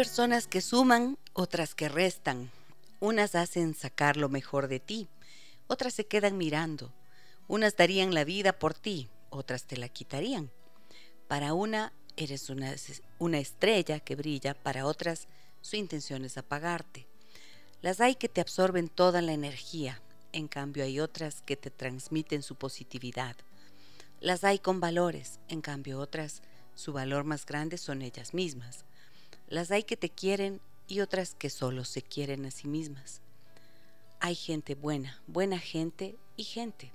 Personas que suman, otras que restan. Unas hacen sacar lo mejor de ti, otras se quedan mirando. Unas darían la vida por ti, otras te la quitarían. Para una eres una, una estrella que brilla, para otras su intención es apagarte. Las hay que te absorben toda la energía, en cambio hay otras que te transmiten su positividad. Las hay con valores, en cambio otras, su valor más grande son ellas mismas. Las hay que te quieren y otras que solo se quieren a sí mismas. Hay gente buena, buena gente y gente.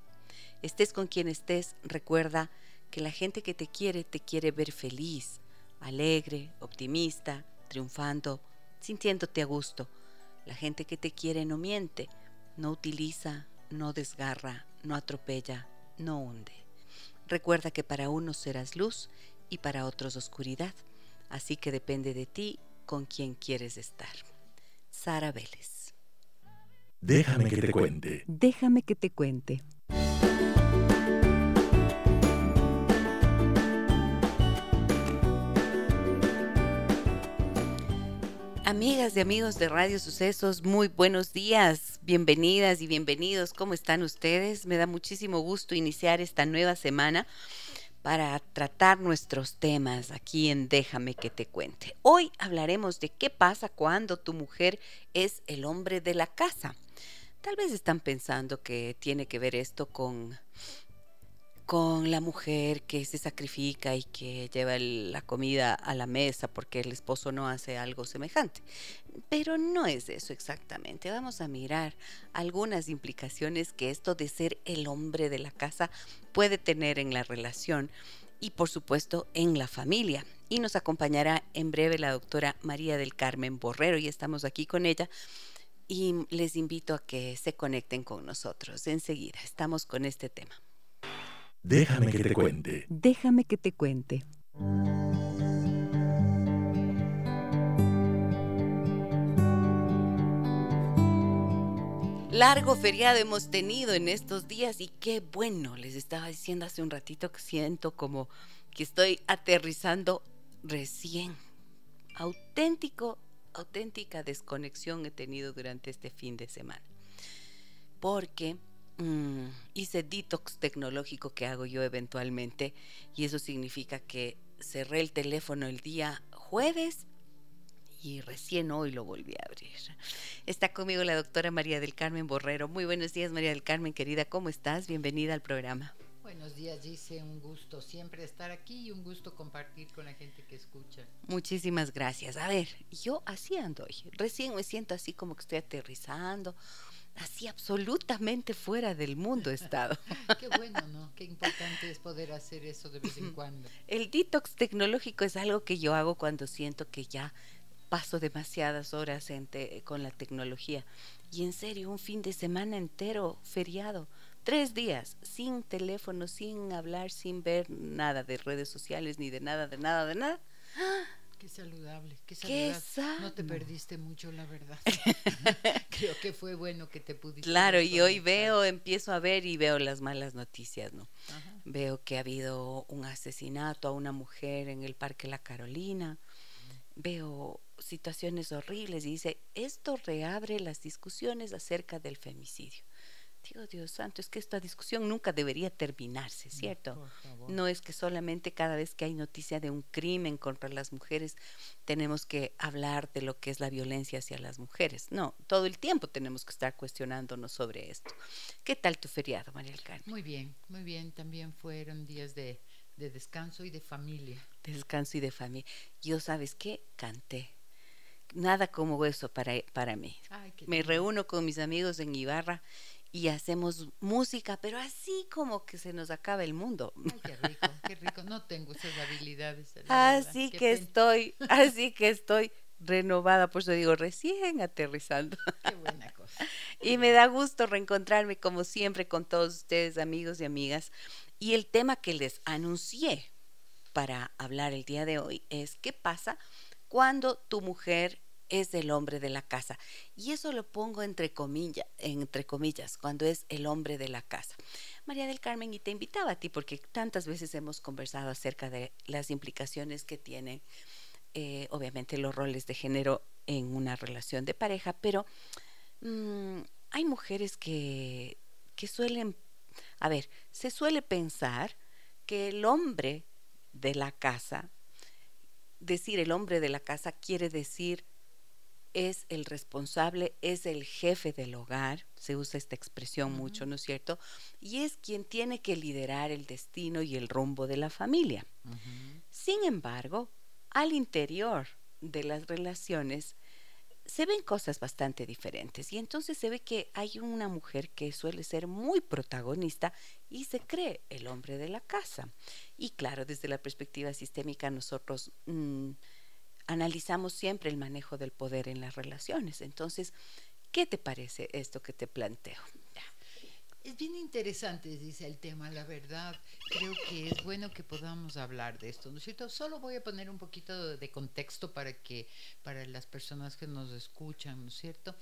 Estés con quien estés, recuerda que la gente que te quiere te quiere ver feliz, alegre, optimista, triunfando, sintiéndote a gusto. La gente que te quiere no miente, no utiliza, no desgarra, no atropella, no hunde. Recuerda que para unos serás luz y para otros oscuridad. Así que depende de ti con quién quieres estar. Sara Vélez. Déjame que te cuente. Déjame que te cuente. Amigas y amigos de Radio Sucesos, muy buenos días, bienvenidas y bienvenidos. ¿Cómo están ustedes? Me da muchísimo gusto iniciar esta nueva semana para tratar nuestros temas aquí en Déjame que te cuente. Hoy hablaremos de qué pasa cuando tu mujer es el hombre de la casa. Tal vez están pensando que tiene que ver esto con con la mujer que se sacrifica y que lleva la comida a la mesa porque el esposo no hace algo semejante. Pero no es eso exactamente. Vamos a mirar algunas implicaciones que esto de ser el hombre de la casa puede tener en la relación y por supuesto en la familia. Y nos acompañará en breve la doctora María del Carmen Borrero y estamos aquí con ella y les invito a que se conecten con nosotros. Enseguida estamos con este tema. Déjame que te cuente. Déjame que te cuente. Largo feriado hemos tenido en estos días y qué bueno, les estaba diciendo hace un ratito que siento como que estoy aterrizando recién. Auténtico, auténtica desconexión he tenido durante este fin de semana. Porque Mm, hice detox tecnológico que hago yo eventualmente y eso significa que cerré el teléfono el día jueves y recién hoy lo volví a abrir. Está conmigo la doctora María del Carmen Borrero. Muy buenos días María del Carmen, querida, ¿cómo estás? Bienvenida al programa. Buenos días, dice un gusto siempre estar aquí y un gusto compartir con la gente que escucha. Muchísimas gracias. A ver, yo así ando hoy. Recién me siento así como que estoy aterrizando así absolutamente fuera del mundo he estado. Qué bueno, ¿no? Qué importante es poder hacer eso de vez en cuando. El detox tecnológico es algo que yo hago cuando siento que ya paso demasiadas horas con la tecnología. Y en serio, un fin de semana entero feriado, tres días, sin teléfono, sin hablar, sin ver nada de redes sociales, ni de nada, de nada, de nada. Qué saludable, qué saludable. no te perdiste mucho, la verdad. Creo que fue bueno que te pudiste. Claro, y hoy veo, empiezo a ver y veo las malas noticias, ¿no? Veo que ha habido un asesinato a una mujer en el Parque La Carolina. Veo situaciones horribles y dice, esto reabre las discusiones acerca del femicidio. Digo, Dios santo, es que esta discusión nunca debería terminarse, ¿cierto? No es que solamente cada vez que hay noticia de un crimen contra las mujeres tenemos que hablar de lo que es la violencia hacia las mujeres. No, todo el tiempo tenemos que estar cuestionándonos sobre esto. ¿Qué tal tu feriado, María del Carmen? Muy bien, muy bien. También fueron días de, descanso y de familia. Descanso y de familia. Yo, ¿sabes qué? Canté nada como eso para, para mí. Me reúno con mis amigos en Ibarra y hacemos música, pero así como que se nos acaba el mundo. qué rico, qué rico. No tengo esas habilidades. Así que estoy, así que estoy renovada, por eso digo, recién aterrizando. Qué buena cosa. y me da gusto reencontrarme como siempre con todos ustedes, amigos y amigas. Y el tema que les anuncié para hablar el día de hoy es qué pasa cuando tu mujer es el hombre de la casa. Y eso lo pongo entre comillas, entre comillas, cuando es el hombre de la casa. María del Carmen, y te invitaba a ti porque tantas veces hemos conversado acerca de las implicaciones que tienen, eh, obviamente, los roles de género en una relación de pareja, pero mm, hay mujeres que, que suelen, a ver, se suele pensar que el hombre de la casa, decir el hombre de la casa quiere decir es el responsable, es el jefe del hogar, se usa esta expresión mucho, ¿no es cierto? Y es quien tiene que liderar el destino y el rumbo de la familia. Sin embargo, al interior de las relaciones se ven cosas bastante diferentes y entonces se ve que hay una mujer que suele ser muy protagonista y se cree el hombre de la casa. Y claro, desde la perspectiva sistémica nosotros... Mm, analizamos siempre el manejo del poder en las relaciones. Entonces, ¿qué te parece esto que te planteo? Es bien interesante, dice el tema, la verdad. Creo que es bueno que podamos hablar de esto, ¿no es cierto? Solo voy a poner un poquito de contexto para que, para las personas que nos escuchan, ¿no es cierto?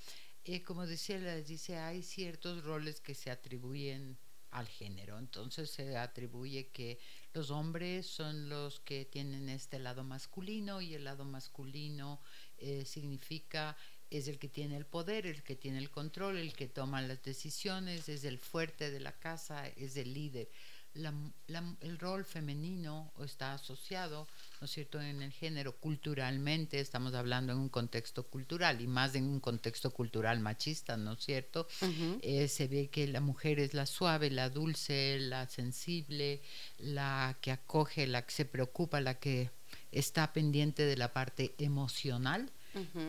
Eh, como decía, dice, hay ciertos roles que se atribuyen al género. Entonces se atribuye que los hombres son los que tienen este lado masculino y el lado masculino eh, significa es el que tiene el poder, el que tiene el control, el que toma las decisiones, es el fuerte de la casa, es el líder. El rol femenino está asociado, ¿no es cierto?, en el género culturalmente, estamos hablando en un contexto cultural y más en un contexto cultural machista, ¿no es cierto? Eh, se ve que la mujer es la suave, la dulce, la sensible, la que acoge, la que se preocupa, la que está pendiente de la parte emocional,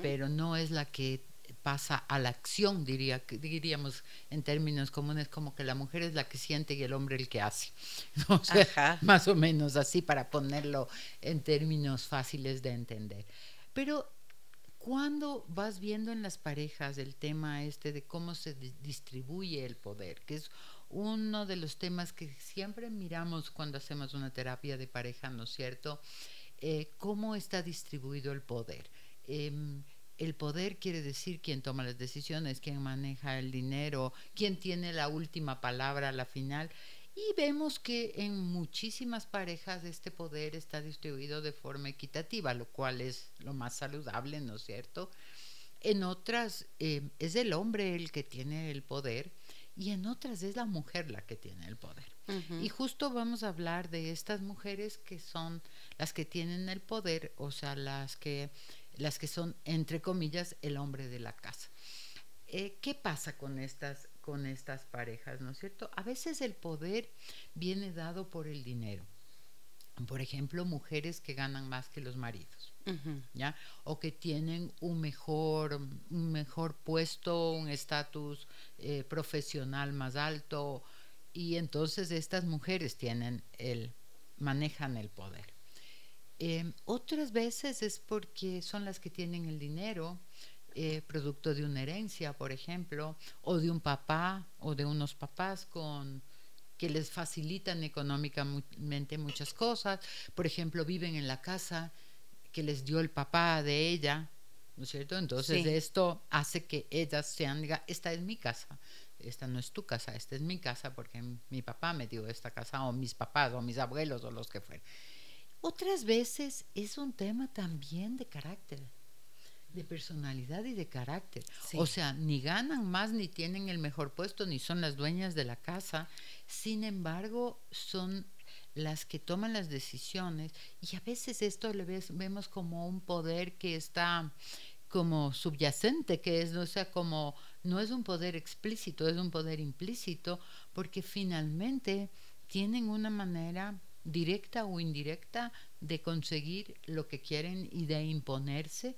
pero no es la que pasa a la acción, diría, diríamos en términos comunes, como que la mujer es la que siente y el hombre el que hace. más o menos así para ponerlo en términos fáciles de entender. Pero cuando vas viendo en las parejas el tema este de cómo se distribuye el poder, que es uno de los temas que siempre miramos cuando hacemos una terapia de pareja, ¿no es cierto? Eh, ¿Cómo está distribuido el poder? Em, el poder quiere decir quién toma las decisiones, quién maneja el dinero, quién tiene la última palabra a la final. Y vemos que en muchísimas parejas este poder está distribuido de forma equitativa, lo cual es lo más saludable, ¿no es cierto? En otras eh, es el hombre el que tiene el poder y en otras es la mujer la que tiene el poder. Y justo vamos a hablar de estas mujeres que son las que tienen el poder, o sea, las que las que son, entre comillas, el hombre de la casa. Eh, ¿Qué pasa con estas, con estas parejas, no es cierto? A veces el poder viene dado por el dinero. Por ejemplo, mujeres que ganan más que los maridos, ¿ya? O que tienen un mejor, un mejor puesto, un estatus eh, profesional más alto, y entonces estas mujeres tienen el, manejan el poder. Em, otras veces es porque son las que tienen el dinero, eh, producto de una herencia, por ejemplo, o de un papá o de unos papás con que les facilitan económicamente muchas cosas. Por ejemplo, viven en la casa que les dio el papá de ella, ¿no es cierto? Entonces esto hace que ellas sean, diga, esta es mi casa, esta no es tu casa, esta es mi casa porque mi papá me dio esta casa, o mis papás, o mis abuelos, o los que fueran. Otras veces es un tema también de carácter, de personalidad y de carácter. O sea, ni ganan más, ni tienen el mejor puesto, ni son las dueñas de la casa. Sin embargo, son las que toman las decisiones y a veces esto le vemos como un poder que está como subyacente, que es, o sea, como no es un poder explícito, es un poder implícito, porque finalmente tienen una manera directa o indirecta de conseguir lo que quieren y de imponerse.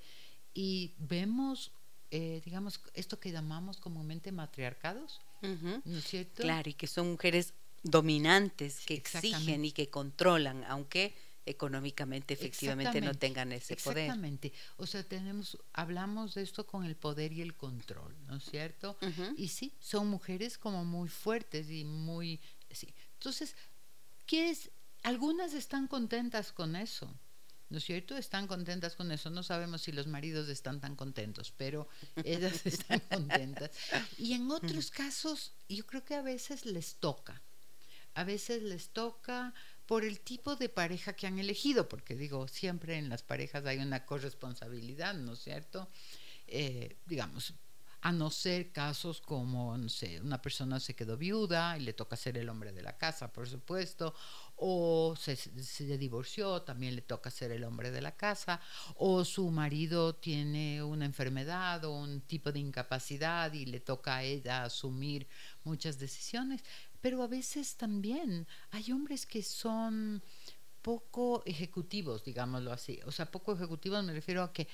Y vemos, eh, digamos, esto que llamamos comúnmente matriarcados, ¿no es cierto? Claro, y que son mujeres dominantes, que exigen y que controlan, aunque económicamente efectivamente no tengan ese poder. Exactamente. O sea, tenemos hablamos de esto con el poder y el control, ¿no es cierto? Y sí, son mujeres como muy fuertes y muy sí. Entonces, ¿qué es? Algunas están contentas con eso. ¿No es cierto? Están contentas con eso. No sabemos si los maridos están tan contentos, pero ellas están contentas. Y en otros casos, yo creo que a veces les toca. A veces les toca por el tipo de pareja que han elegido, porque digo, siempre en las parejas hay una corresponsabilidad, ¿no es cierto? Eh, digamos, a no ser casos como, no sé, una persona se quedó viuda y le toca ser el hombre de la casa, por supuesto, o se, se, divorció, también le toca ser el hombre de la casa, o su marido tiene una enfermedad o un tipo de incapacidad y le toca a ella asumir muchas decisiones. Pero a veces también hay hombres que son poco ejecutivos, digámoslo así. O sea, poco ejecutivos me refiero a que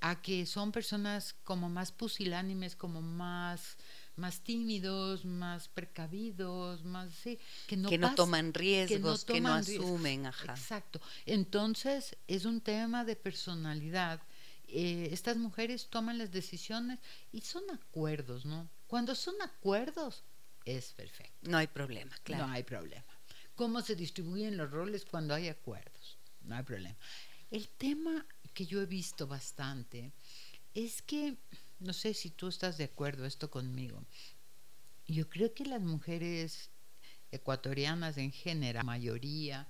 a que son personas como más pusilánimes, como más más tímidos, más precavidos, más sí, que no, que no toman riesgos, que no, asumen, ajá. Exacto. Entonces es un tema de personalidad. Eh, estas mujeres toman las decisiones y son acuerdos, ¿no? Cuando son acuerdos, es perfecto. No hay problema, claro. No hay problema. ¿Cómo se distribuyen los roles cuando hay acuerdos? No hay problema. El tema que yo he visto bastante es que, no sé si tú estás de acuerdo esto conmigo, yo creo que las mujeres ecuatorianas en general, mayoría,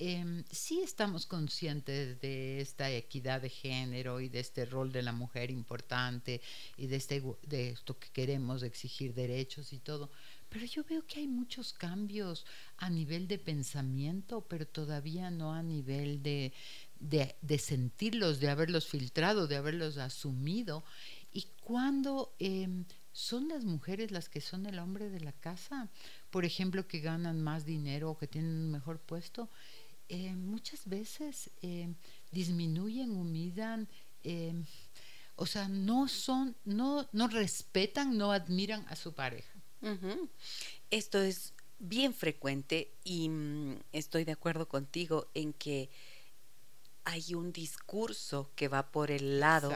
eh, sí estamos conscientes de esta equidad de género y de este rol de la mujer importante y de, este, de esto que queremos exigir derechos y todo, pero yo veo que hay muchos cambios a nivel de pensamiento, pero todavía no a nivel de, de, sentirlos, de haberlos filtrado, de haberlos asumido. Y cuando em, son las mujeres las que son el hombre de la casa, por ejemplo, que ganan más dinero o que tienen un mejor puesto, eh, muchas veces eh, disminuyen, humidan, eh, o sea, no son, no, no respetan, no admiran a su pareja. Esto es bien frecuente y mm, estoy de acuerdo contigo en que hay un discurso que va por el lado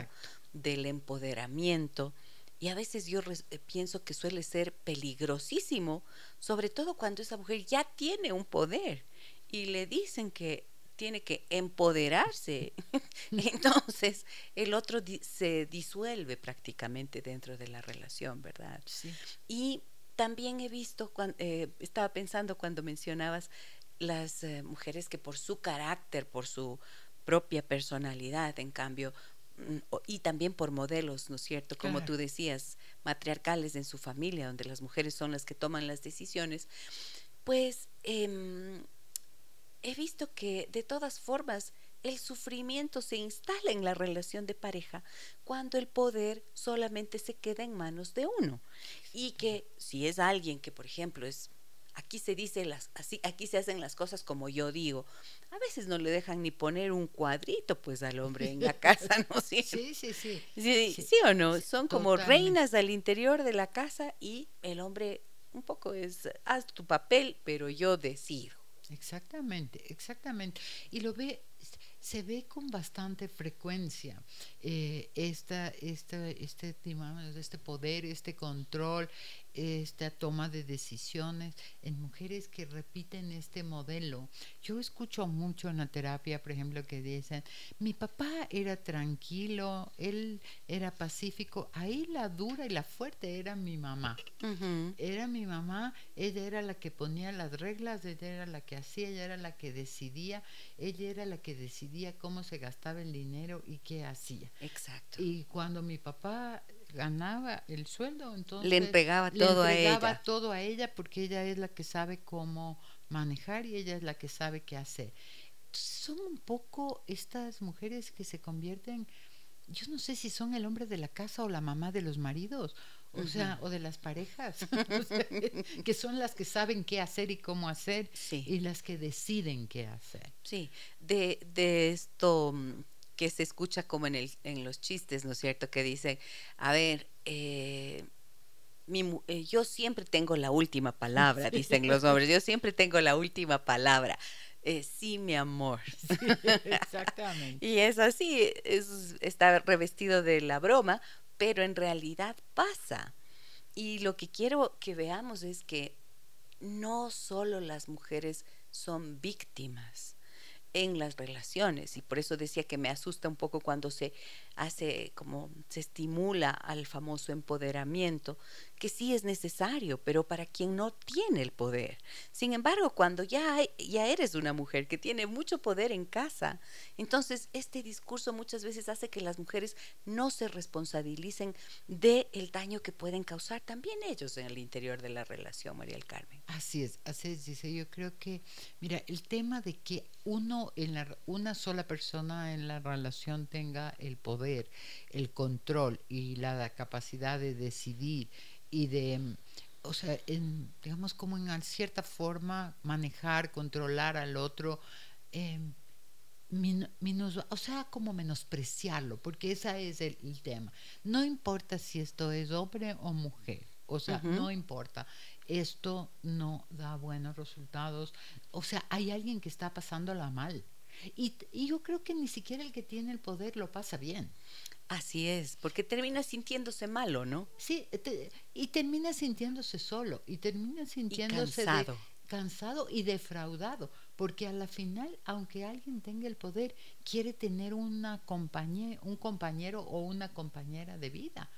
del empoderamiento y a veces yo pienso que suele ser peligrosísimo, sobre todo cuando esa mujer ya tiene un poder y le dicen que tiene que empoderarse. Entonces, el otro se disuelve prácticamente dentro de la relación, ¿verdad? Sí. Y también he visto, eh, estaba pensando cuando mencionabas las eh, mujeres que por su carácter, por su propia personalidad, en cambio, y también por modelos, ¿no es cierto? Como tú decías, matriarcales en su familia, donde las mujeres son las que toman las decisiones, pues em, he visto que de todas formas el sufrimiento se instala en la relación de pareja cuando el poder solamente se queda en manos de uno. Y que si es alguien que, por ejemplo, es aquí se dice las así aquí se hacen las cosas como yo digo. A veces no le dejan ni poner un cuadrito pues al hombre en la casa, ¿no? Sí, sí, sí. Sí, sí, sí, o no, son como reinas al interior de la casa y el hombre un poco es haz tu papel, pero yo decido. Exactamente, exactamente. Y lo ve, se ve con bastante frecuencia eh, esta, esta, este, este poder, este control, esta toma de decisiones en mujeres que repiten este modelo. Yo escucho mucho en la terapia, por ejemplo, que dicen, mi papá era tranquilo, él era pacífico, ahí la dura y la fuerte era mi mamá. Era mi mamá, ella era la que ponía las reglas, ella era la que hacía, ella era la que decidía, ella era la que decidía cómo se gastaba el dinero y qué hacía. Exacto. Y cuando mi papá ganaba el sueldo, entonces le entregaba todo a ella. todo a ella porque ella es la que sabe cómo manejar y ella es la que sabe qué hacer. son un poco estas mujeres que se convierten, yo no sé si son el hombre de la casa o la mamá de los maridos, o sea, o de las parejas, que son las que saben qué hacer y cómo hacer y las que deciden qué hacer. Sí, de, de esto mm, que se escucha como en, el, en los chistes, ¿no es cierto? Que dicen, a ver, eh, eh, yo siempre tengo la última palabra, dicen los hombres, yo siempre tengo la última palabra. Eh, sí, mi amor. exactamente. y es así, es, está revestido de la broma, pero en realidad pasa. Y lo que quiero que veamos es que no solo las mujeres son víctimas, en las relaciones y por eso decía que me asusta un poco cuando se hace como se estimula al famoso empoderamiento que sí es necesario pero para quien no tiene el poder. Sin embargo cuando ya ya eres una mujer que tiene mucho poder en casa entonces este discurso muchas veces hace que las mujeres no se responsabilicen de el daño que pueden causar también ellos en el interior de la relación María del Carmen. Así es así es dice yo creo que mira el tema de que uno en la, una sola persona en la relación tenga el poder, el control y la, capacidad de decidir y de, mm, o sea, en, digamos como en cierta forma manejar, controlar al otro, eh, o sea, como menospreciarlo, porque ese es el, tema. No importa si esto es hombre o mujer, o sea, no importa esto no da buenos resultados. O sea, hay alguien que está pasándola mal. Y, yo creo que ni siquiera el que tiene el poder lo pasa bien. Así es, porque termina sintiéndose malo, ¿no? Sí, y termina sintiéndose solo, y termina sintiéndose cansado. cansado y defraudado, porque a la final, aunque alguien tenga el poder, quiere tener una compañía, un compañero o una compañera de vida,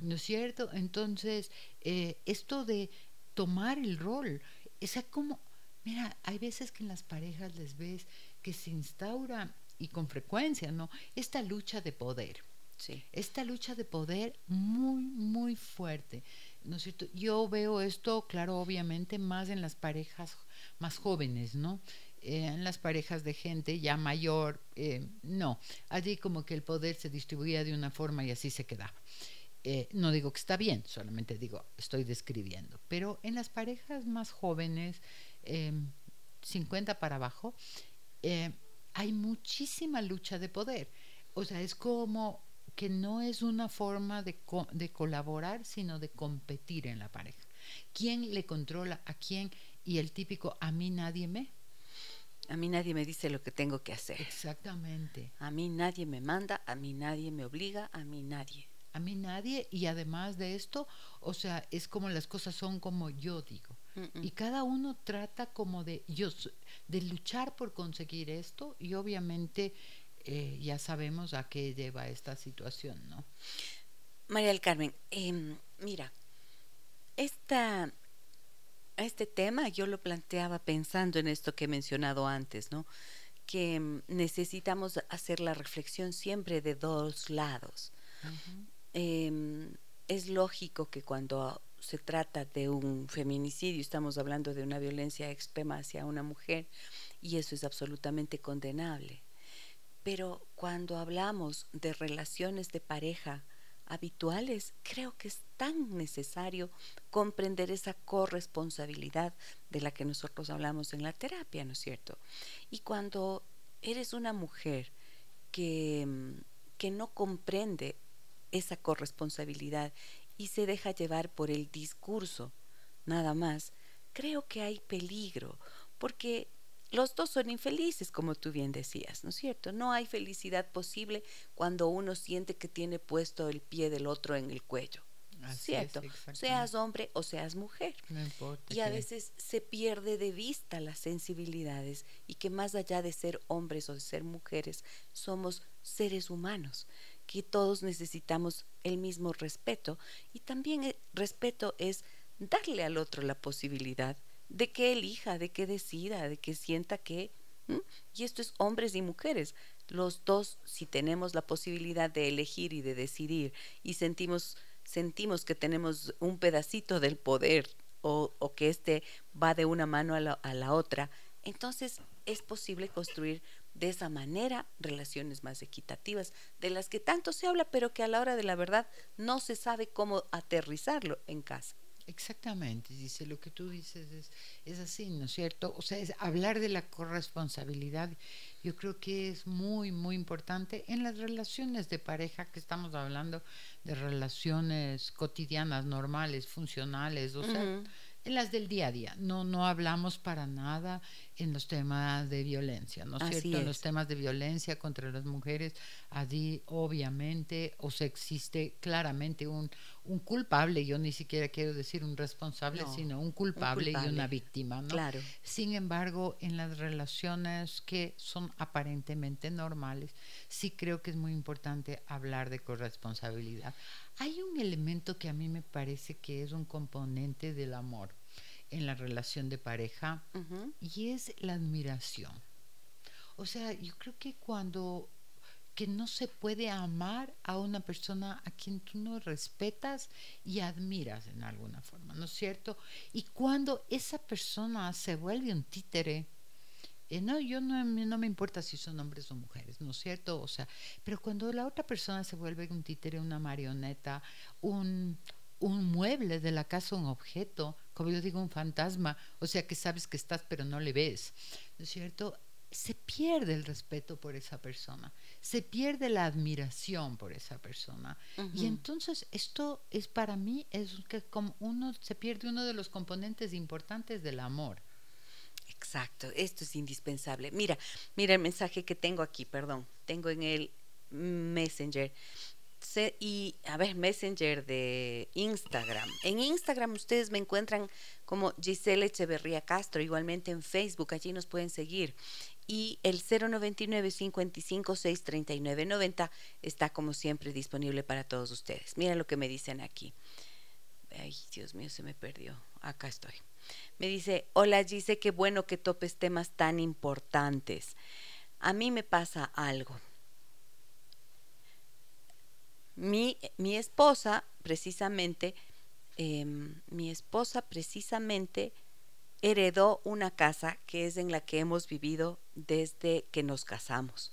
¿no es cierto? Entonces, eh, esto de tomar el rol. Esa como, mira, hay veces que en las parejas les ves que se instaura y con frecuencia, ¿no? Esta lucha de poder. Sí. Esta lucha de poder muy, muy fuerte. ¿No es cierto? Yo veo esto, claro, obviamente, más en las parejas más jóvenes, ¿no? Eh, en las parejas de gente ya mayor, eh, no. Allí como que el poder se distribuía de una forma y así se quedaba. Eh, no digo que está bien, solamente digo, estoy describiendo. Pero en las parejas más jóvenes, 50 em, para abajo, eh, hay muchísima lucha de poder. O sea, es como que no es una forma de, de colaborar, sino de competir en la pareja. ¿Quién le controla a quién? Y el típico, a mí nadie me. A mí nadie me dice lo que tengo que hacer. Exactamente. A mí nadie me manda, a mí nadie me obliga, a mí nadie a mí nadie y además de esto, o sea, es como las cosas son como yo digo. Y cada uno trata como de yo de luchar por conseguir esto y obviamente eh, ya sabemos a qué lleva esta situación, ¿no? María del Carmen, em, mira, esta, este tema yo lo planteaba pensando en esto que he mencionado antes, ¿no? Que em, necesitamos hacer la reflexión siempre de dos lados. Em, es lógico que cuando se trata de un feminicidio, estamos hablando de una violencia extrema hacia una mujer, y eso es absolutamente condenable. Pero cuando hablamos de relaciones de pareja habituales, creo que es tan necesario comprender esa corresponsabilidad de la que nosotros hablamos en la terapia, ¿no es cierto? Y cuando eres una mujer que, que no comprende esa corresponsabilidad y se deja llevar por el discurso, nada más, creo que hay peligro, porque los dos son infelices, como tú bien decías, ¿no es cierto? No hay felicidad posible cuando uno siente que tiene puesto el pie del otro en el cuello. ¿Cierto? seas hombre o seas mujer. y a veces se pierde de vista las sensibilidades y que más allá de ser hombres o de ser mujeres, somos seres humanos que todos necesitamos el mismo respeto y también el respeto es darle al otro la posibilidad de que elija, de que decida, de que sienta que... Y esto es hombres y mujeres. Los dos, si tenemos la posibilidad de elegir y de decidir y sentimos, sentimos que tenemos un pedacito del poder o, o que éste va de una mano a la, a la otra, entonces es posible construir de esa manera relaciones más equitativas, de las que tanto se habla, pero que a la hora de la verdad no se sabe cómo aterrizarlo en casa. Exactamente, dice, lo que tú dices es, es así, ¿no es cierto? O sea, es hablar de la corresponsabilidad, yo creo que es muy, muy importante en las relaciones de pareja que estamos hablando, de relaciones cotidianas, normales, funcionales, o sea, en las del día a día. No, no hablamos para nada en los temas de violencia, ¿no es cierto? En los temas de violencia contra las mujeres, allí obviamente, o sea, existe claramente un, un culpable, yo ni siquiera quiero decir un responsable, sino un culpable, y una víctima, ¿no? Claro. Sin embargo, en las relaciones que son aparentemente normales, sí creo que es muy importante hablar de corresponsabilidad. Hay un elemento que a mí me parece que es un componente del amor en la relación de pareja y es la admiración. O sea, yo creo que cuando que no se puede amar a una persona a quien tú no respetas y admiras en alguna forma, ¿no es cierto? Y cuando esa persona se vuelve un títere, eh, no, yo no, no, me importa si son hombres o mujeres, ¿no es cierto? O sea, pero cuando la otra persona se vuelve un títere, una marioneta, un, un mueble de la casa, un objeto, como yo digo, un fantasma, o sea que sabes que estás pero no le ves, ¿no es cierto? Se pierde el respeto por esa persona, se pierde la admiración por esa persona. Y entonces esto es para mí, es que como uno se pierde uno de los componentes importantes del amor. Exacto, esto es indispensable. Mira, mira el mensaje que tengo aquí, perdón, tengo en el Messenger. Y a ver, Messenger de Instagram. En Instagram ustedes me encuentran como Giselle Echeverría Castro, igualmente en Facebook, allí nos pueden seguir. Y el 099 55 639 90 está como siempre disponible para todos ustedes. Mira lo que me dicen aquí. Ay, Dios mío, se me perdió. Acá estoy. Me dice, hola Gise, qué bueno que topes temas tan importantes. A mí me pasa algo. Mi, mi esposa, precisamente, em, mi esposa precisamente heredó una casa que es en la que hemos vivido desde que nos casamos.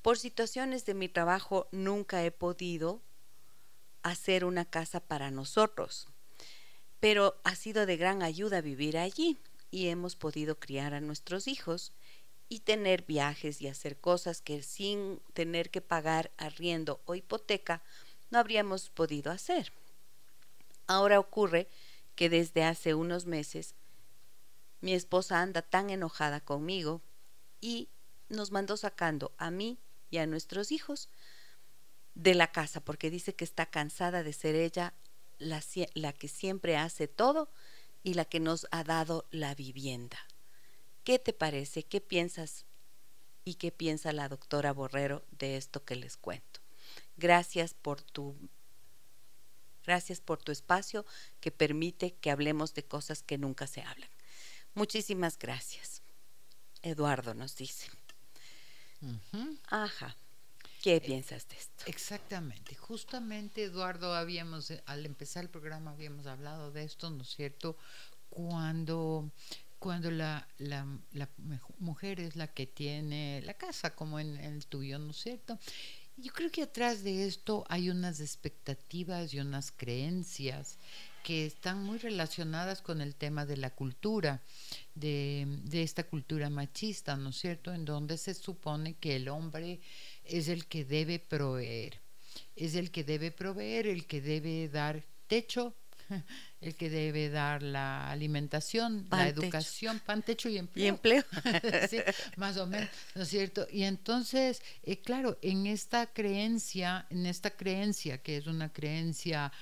Por situaciones de mi trabajo nunca he podido hacer una casa para nosotros pero ha sido de gran ayuda vivir allí y hemos podido criar a nuestros hijos y tener viajes y hacer cosas que sin tener que pagar arriendo o hipoteca no habríamos podido hacer. Ahora ocurre que desde hace unos meses mi esposa anda tan enojada conmigo y nos mandó sacando a mí y a nuestros hijos de la casa porque dice que está cansada de ser ella la, que siempre hace todo y la que nos ha dado la vivienda. ¿Qué te parece? ¿Qué piensas? ¿Y qué piensa la doctora Borrero de esto que les cuento? Gracias por tu gracias por tu espacio que permite que hablemos de cosas que nunca se hablan. Muchísimas gracias. Eduardo nos dice. Ajá. ¿Qué eh, piensas de esto? Exactamente. Justamente, Eduardo, habíamos, eh, al empezar el programa, habíamos hablado de esto, ¿no es cierto? Cuando, cuando la, la, mujer es la que tiene la casa, como en, el tuyo, ¿no es cierto? Yo creo que atrás de esto hay unas expectativas y unas creencias que están muy relacionadas con el tema de la cultura, de, de, esta cultura machista, ¿no es cierto? En donde se supone que el hombre es el que debe proveer, es el que debe proveer, el que debe dar techo, el que debe dar la alimentación, la educación, pan, techo y empleo. Y empleo. más o menos, ¿no es cierto? Y entonces, eh, claro, en esta creencia, en esta creencia que es una creencia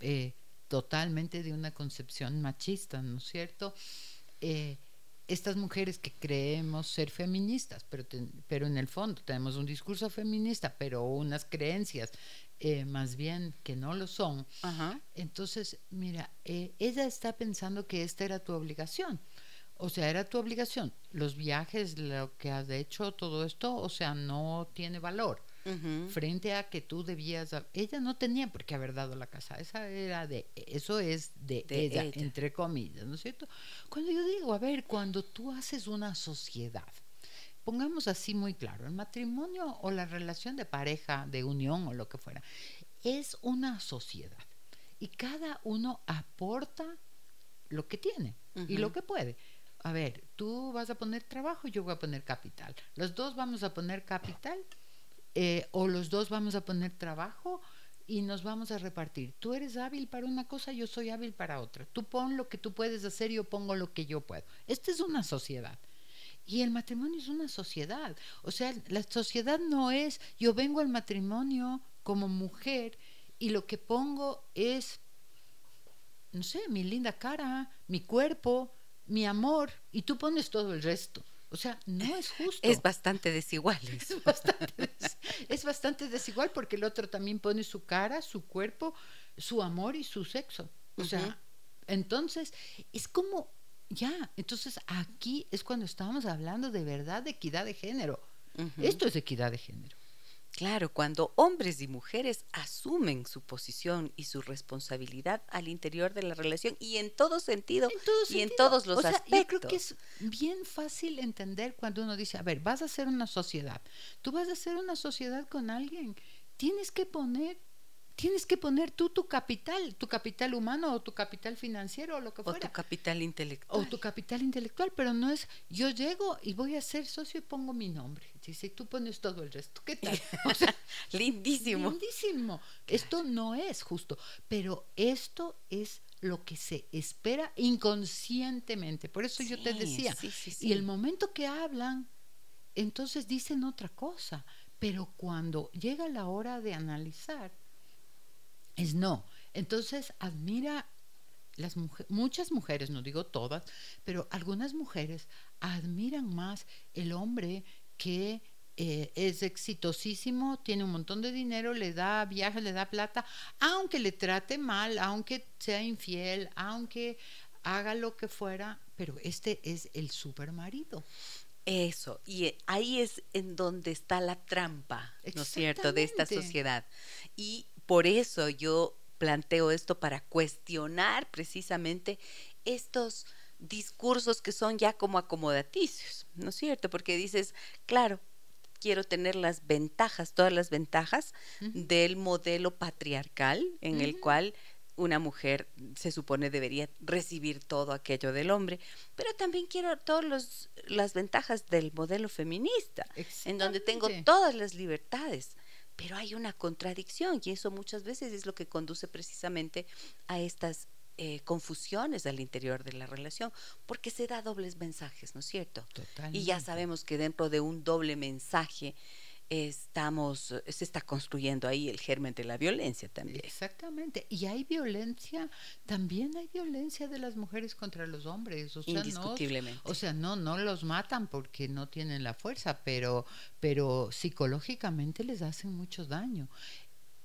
eh, totalmente de una concepción machista, ¿no es cierto? Eh, estas mujeres que creemos ser feministas, pero, pero en el fondo tenemos un discurso feminista, pero unas creencias eh, más bien que no lo son. Entonces, mira, eh, ella está pensando que esta era tu obligación. O sea, era tu obligación. Los viajes, lo que has hecho, todo esto, o sea, no tiene valor frente a que tú debías ella no tenía por qué haber dado la casa esa era de eso es de, ella, entre comillas no es cierto cuando yo digo a ver cuando tú haces una sociedad pongamos así muy claro el matrimonio o la relación de pareja de unión o lo que fuera es una sociedad y cada uno aporta lo que tiene y lo que puede. A ver, tú vas a poner trabajo, yo voy a poner capital. Los dos vamos a poner capital eh, o los dos vamos a poner trabajo y nos vamos a repartir. Tú eres hábil para una cosa, yo soy hábil para otra. Tú pon lo que tú puedes hacer, yo pongo lo que yo puedo. Esta es una sociedad. Y el matrimonio es una sociedad. O sea, la sociedad no es, yo vengo al matrimonio como mujer y lo que pongo es, no sé, mi linda cara, mi cuerpo, mi amor, y tú pones todo el resto. O sea, no es justo. Es bastante desigual. Es bastante, es bastante desigual porque el otro también pone su cara, su cuerpo, su amor y su sexo. O sea, entonces es como, ya, entonces aquí es cuando estamos hablando de verdad de equidad de género. Esto es equidad de género. Claro, cuando hombres y mujeres asumen su posición y su responsabilidad al interior de la relación y en todo sentido y en todos los aspectos. Yo creo que es bien fácil entender cuando uno dice, a ver, vas a hacer una sociedad, tú vas a hacer una sociedad con alguien, tienes que poner tienes que poner tú tu capital, tu capital humano o tu capital financiero o lo que fuera. O tu capital intelectual. O tu capital intelectual, pero no es yo llego y voy a ser socio y pongo mi nombre. Dice, tú pones todo el resto. ¿Qué tal? lindísimo. Lindísimo. Esto no es justo, pero esto es lo que se espera inconscientemente. Por eso yo te decía, y el momento que hablan, entonces dicen otra cosa, pero cuando llega la hora de analizar, es no. Entonces, admira las mujeres, muchas mujeres, no digo todas, pero algunas mujeres admiran más el hombre que eh, es exitosísimo, tiene un montón de dinero, le da viajes, le da plata, aunque le trate mal, aunque sea infiel, aunque haga lo que fuera, pero este es el super marido. Eso, y ahí es en donde está la trampa, ¿no es cierto?, de esta sociedad. Y por eso yo planteo esto para cuestionar precisamente estos discursos que son ya como acomodaticios, ¿no es cierto? Porque dices, claro, quiero tener las ventajas, todas las ventajas del modelo patriarcal en el cual una mujer se supone debería recibir todo aquello del hombre, pero también quiero todas las ventajas del modelo feminista, en donde tengo todas las libertades pero hay una contradicción y eso muchas veces es lo que conduce precisamente a estas eh, confusiones al interior de la relación, porque se da dobles mensajes, ¿no es cierto? Y ya sabemos que dentro de un doble mensaje estamos, se está construyendo ahí el germen de la violencia también. Exactamente. Y hay violencia, también hay violencia de las mujeres contra los hombres. O sea, Indiscutiblemente. No, o sea, no, no los matan porque no tienen la fuerza, pero, pero psicológicamente les hacen mucho daño.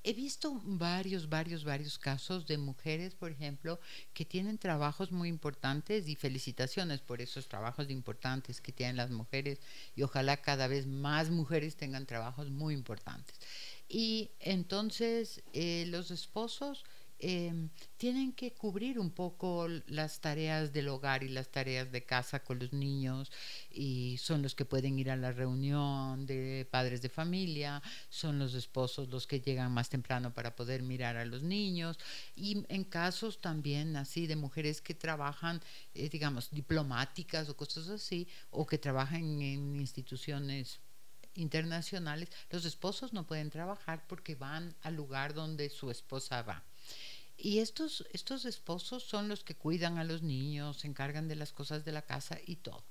He visto varios, varios, varios casos de mujeres, por ejemplo, que tienen trabajos muy importantes y felicitaciones por esos trabajos importantes que tienen las mujeres y ojalá cada vez más mujeres tengan trabajos muy importantes. Y entonces eh, los esposos Em, tienen que cubrir un poco las tareas del hogar y las tareas de casa con los niños y son los que pueden ir a la reunión de padres de familia, son los esposos los que llegan más temprano para poder mirar a los niños y en casos también así de mujeres que trabajan, eh, digamos, diplomáticas o cosas así, o que trabajan en instituciones internacionales, los esposos no pueden trabajar porque van al lugar donde su esposa va. Y estos, estos esposos son los que cuidan a los niños, se encargan de las cosas de la casa y todo.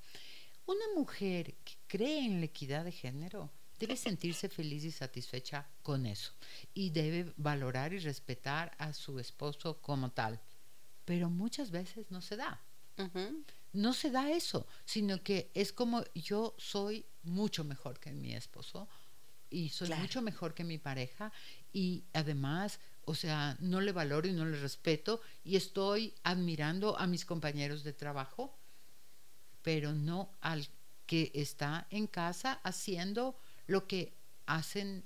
Una mujer que cree en la equidad de género debe sentirse feliz y satisfecha con eso y debe valorar y respetar a su esposo como tal. Pero muchas veces no se da. No se da eso, sino que es como yo soy mucho mejor que mi esposo y soy mucho mejor que mi pareja y además o sea, no le valoro y no le respeto y estoy admirando a mis compañeros de trabajo, pero no al que está en casa haciendo lo que hacen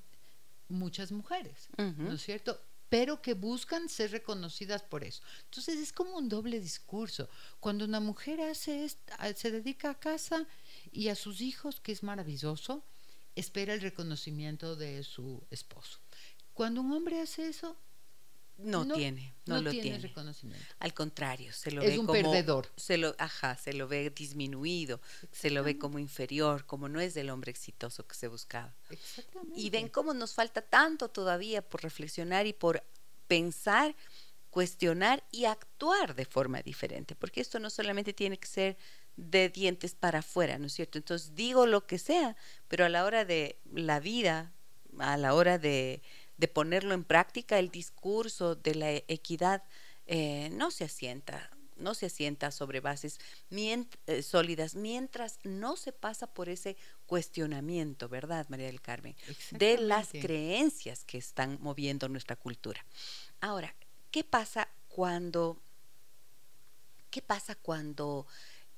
muchas mujeres, ¿no es cierto? Pero que buscan ser reconocidas por eso. Entonces es como un doble discurso. Cuando una mujer hace se dedica a casa y a sus hijos, que es maravilloso, espera el reconocimiento de su esposo. Cuando un hombre hace eso, no, tiene, no, lo tiene, reconocimiento. Al contrario, se lo Es ve un como perdedor. se lo, ajá, se lo ve disminuido, se lo ve como inferior, como no es el hombre exitoso que se buscaba. Exactamente. Y ven cómo nos falta tanto todavía por reflexionar y por pensar, cuestionar y actuar de forma diferente, porque esto no solamente tiene que ser de dientes para afuera, ¿no es cierto? Entonces digo lo que sea, pero a la hora de la vida, a la hora de, de ponerlo en práctica, el discurso de la equidad eh, no se asienta, no se asienta sobre bases mient- eh, sólidas mientras no se pasa por ese cuestionamiento, ¿verdad, María del Carmen? De las creencias que están moviendo nuestra cultura. Ahora, ¿qué pasa cuando, qué pasa cuando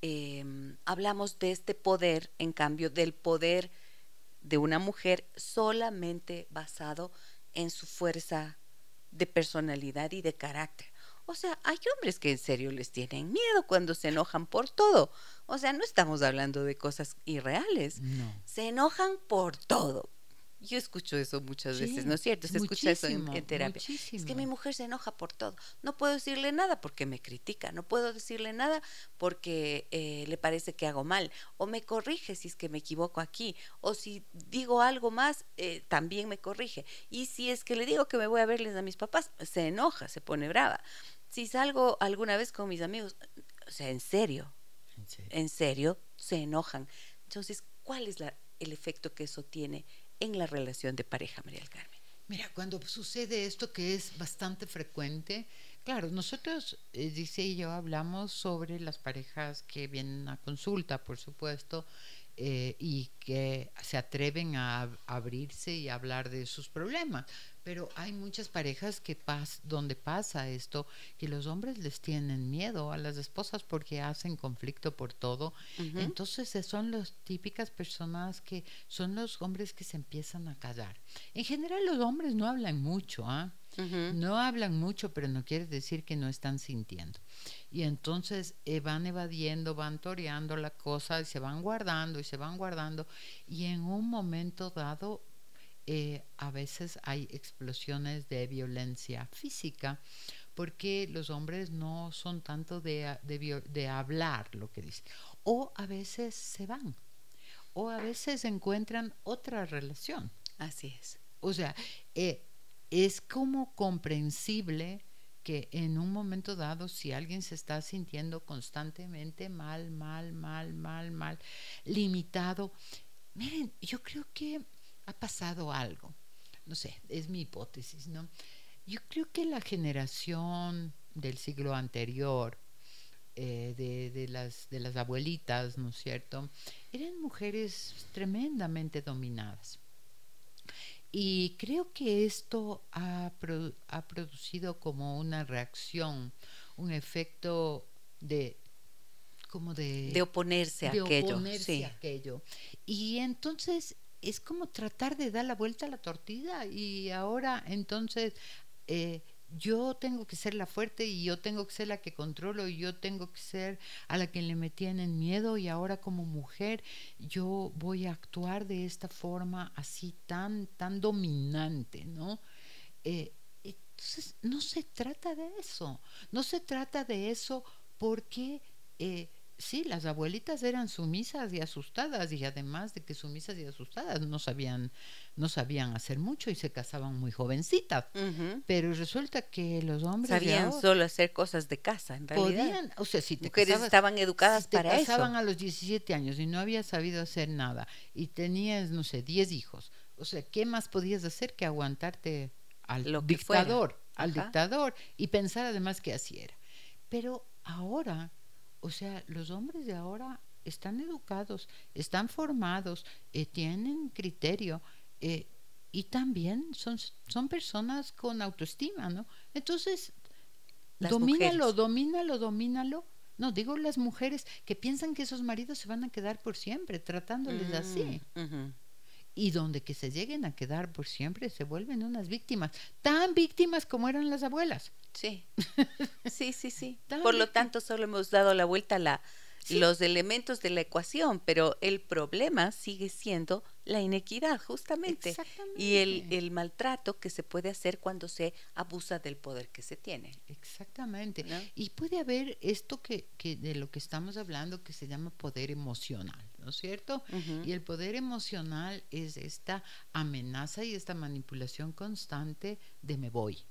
em, hablamos de este poder, en cambio, del poder de una mujer solamente basado en su fuerza de personalidad y de carácter? O sea, hay hombres que en serio les tienen miedo cuando se enojan por todo. O sea, no estamos hablando de cosas irreales. No. Se enojan por todo. Yo escucho eso muchas Sí, veces, ¿no es cierto? Se escucha eso en, terapia. Es que mi mujer se enoja por todo. No puedo decirle nada porque me critica. No puedo decirle nada porque eh, le parece que hago mal. O me corrige si es que me equivoco aquí. O si digo algo más, eh, también me corrige. Y si es que le digo que me voy a verles a mis papás, se enoja, se pone brava. Si salgo alguna vez con mis amigos, o sea, en serio, En serio. en serio, se enojan. Entonces, ¿cuál es la- el efecto que eso tiene en la relación de pareja, María del Carmen? Mira, cuando sucede esto que es bastante frecuente, claro, nosotros, eh, dice y yo, hablamos sobre las parejas que vienen a consulta, por supuesto, eh, y que se atreven a ab- abrirse y hablar de sus problemas. Pero hay muchas parejas que pas donde pasa esto, que los hombres les tienen miedo a las esposas porque hacen conflicto por todo. Entonces eh, son las típicas personas que son los hombres que se empiezan a callar. En general los hombres no hablan mucho, ¿ah? No hablan mucho, pero no quiere decir que no están sintiendo. Y entonces eh, van evadiendo, van toreando la cosa y se van guardando y se van guardando. Y en un momento dado, eh, a veces hay explosiones de violencia física porque los hombres no son tanto de, a- de, vio- de hablar lo que dicen. O a veces se van. O a veces encuentran otra relación. Así es. O sea, eh, es como comprensible que en un momento dado, si alguien se está sintiendo constantemente mal, mal, mal, mal, mal, limitado, miren, yo creo que ha pasado algo. No sé, es mi hipótesis, ¿no? Yo creo que la generación del siglo anterior, eh, de, de las, de las abuelitas, ¿no es cierto? Eran mujeres tremendamente dominadas. Y creo que esto ha, produ- ha producido como una reacción, un efecto de como de, De oponerse a de aquello. oponerse sí. a aquello. Y entonces es como tratar de dar la vuelta a la tortilla y ahora entonces eh, yo tengo que ser la fuerte y yo tengo que ser la que controlo y yo tengo que ser a la que le metían en miedo y ahora como mujer yo voy a actuar de esta forma así tan tan dominante, ¿no? Eh, entonces no se trata de eso, no se trata de eso porque eh, sí, las abuelitas eran sumisas y asustadas y además de que sumisas y asustadas no sabían, no sabían hacer mucho y se casaban muy jovencitas. Pero resulta que los hombres Sabían ahora solo hacer cosas de casa, en realidad. podían, o sea, si te Mujeres casabas- estaban educadas si te para eso. casaban a los 17 años y no habías sabido hacer nada y tenías, no sé, 10 hijos, o sea, ¿qué más podías hacer que aguantarte al Lo dictador, al Ajá. dictador y pensar además que así era? Pero ahora, o sea, los hombres de ahora están educados, están formados, eh, tienen criterio eh, y también son, son personas con autoestima, ¿no? Entonces, Las domínalo, mujeres. domínalo, domínalo. No, digo las mujeres que piensan que esos maridos se van a quedar por siempre tratándoles así. Mm. Y donde que se lleguen a quedar por siempre se vuelven unas víctimas, tan víctimas como eran las abuelas. Sí, sí, sí, sí. Por lo tanto, solo hemos dado la vuelta a la, los elementos de la ecuación, pero el problema sigue siendo la inequidad, justamente, y el, el, maltrato que se puede hacer cuando se abusa del poder que se tiene. Exactamente. Y puede haber esto que, que, de lo que estamos hablando que se llama poder emocional, ¿no es cierto? Y el poder emocional es esta amenaza y esta manipulación constante de me voy.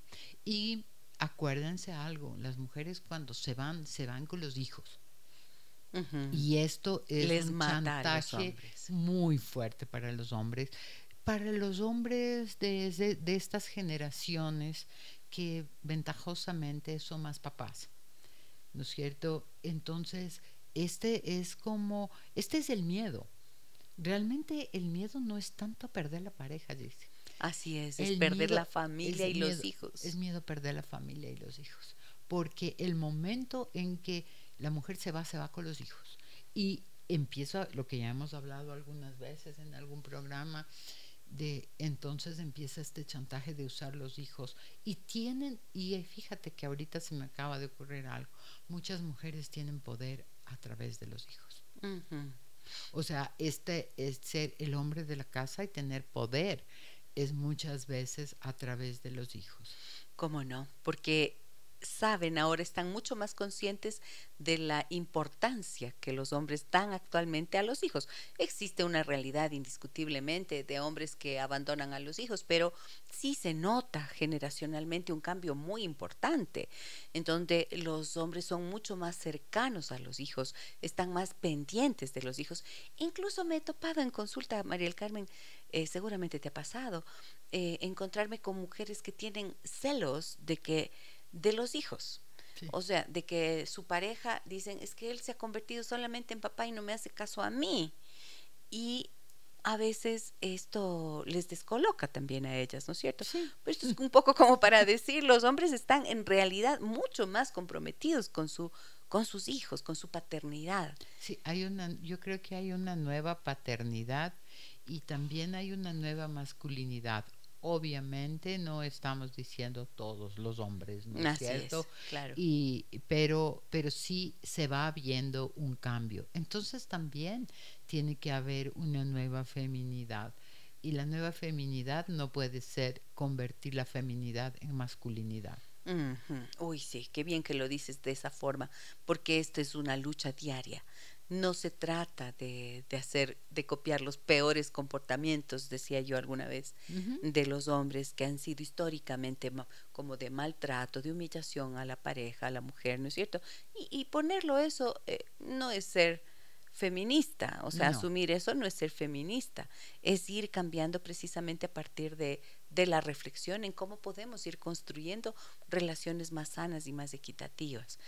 Y acuérdense algo, las mujeres cuando se van, se van con los hijos. Y esto es un chantaje muy fuerte para los hombres. Para los hombres de, de, estas generaciones que ventajosamente son más papás, ¿no es cierto? Entonces, este es como, este es el miedo. Realmente el miedo no es tanto perder la pareja, dice. Así es, es perder la familia y los hijos. Es miedo perder la familia y los hijos. Porque el momento en que la mujer se va, se va con los hijos. Y empieza lo que ya hemos hablado algunas veces en algún programa, de entonces empieza este chantaje de usar los hijos. Y tienen, y fíjate que ahorita se me acaba de ocurrir algo, muchas mujeres tienen poder a través de los hijos. O sea, este es ser el hombre de la casa y tener poder es muchas veces a través de los hijos. ¿Cómo no? Porque saben ahora, están mucho más conscientes de la importancia que los hombres dan actualmente a los hijos. Existe una realidad indiscutiblemente de hombres que abandonan a los hijos, pero sí se nota generacionalmente un cambio muy importante, en donde los hombres son mucho más cercanos a los hijos, están más pendientes de los hijos. Incluso me he topado en consulta, Mariel Carmen, eh, seguramente te ha pasado, eh, encontrarme con mujeres que tienen celos de que de los hijos. O sea, de que su pareja dicen, es que él se ha convertido solamente en papá y no me hace caso a mí. Y a veces esto les descoloca también a ellas, ¿no es cierto? Sí. Pero esto es un poco como para decir, los hombres están en realidad mucho más comprometidos con su con sus hijos, con su paternidad. Sí, hay una yo creo que hay una nueva paternidad y también hay una nueva masculinidad Obviamente no estamos diciendo todos los hombres, ¿no es cierto? claro. Y, pero, pero sí se va viendo un cambio. Entonces también tiene que haber una nueva feminidad. Y la nueva feminidad no puede ser convertir la feminidad en masculinidad. Uy, sí, qué bien que lo dices de esa forma, porque esto es una lucha diaria no se trata de, de, hacer, de copiar los peores comportamientos, decía yo alguna vez, de los hombres que han sido históricamente como de maltrato, de humillación a la pareja, a la mujer, ¿no es cierto? Y, ponerlo eso eh, no es ser feminista, o sea, asumir eso no es ser feminista, es ir cambiando precisamente a partir de, de la reflexión en cómo podemos ir construyendo relaciones más sanas y más equitativas.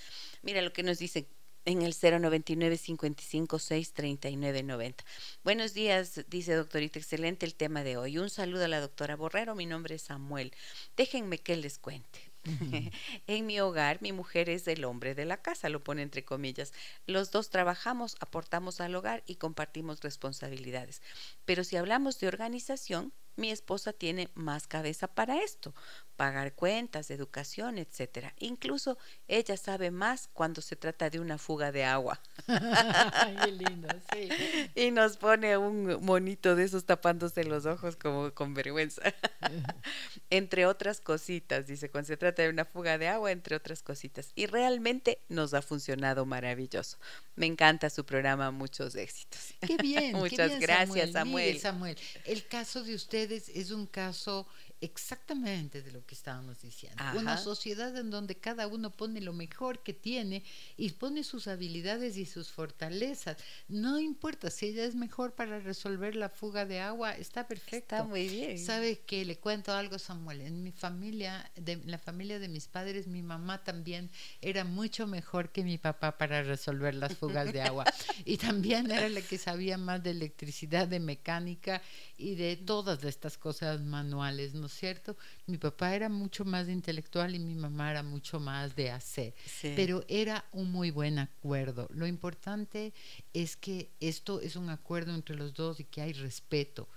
Mira lo que nos dicen en el 099 55 6 39 90. Buenos días, dice doctorita, excelente el tema de hoy. Un saludo a la doctora Borrero, mi nombre es Samuel. Déjenme que les cuente. en mi hogar, mi mujer es el hombre de la casa, lo pone entre comillas. Los dos trabajamos, aportamos al hogar y compartimos responsabilidades. Pero si hablamos de organización, mi esposa tiene más cabeza para esto, pagar cuentas, educación, etcétera. Incluso ella sabe más cuando se trata de una fuga de agua. Qué lindo, sí. Y nos pone un monito de esos tapándose los ojos como con vergüenza. entre otras cositas, dice, cuando se trata de una fuga de agua, entre otras cositas. Y realmente nos ha funcionado maravilloso. Me encanta su programa, muchos éxitos. Qué bien. Muchas gracias, Samuel. Samuel. El caso de es un caso exactamente de lo que estábamos diciendo. Una sociedad en donde cada uno pone lo mejor que tiene y pone sus habilidades y sus fortalezas. No importa si ella es mejor para resolver la fuga de agua, está perfecto. Está muy bien. ¿Sabe que le cuento algo, Samuel? En mi familia, de la familia de mis padres, mi mamá también era mucho mejor que mi papá para resolver las fugas de agua. y también era la que sabía más de electricidad, de mecánica y de todas estas cosas manuales, ¿no es cierto? Mi papá era mucho más intelectual y mi mamá era mucho más de hacer, pero era un muy buen acuerdo. Lo importante es que esto es un acuerdo entre los dos y que hay respeto,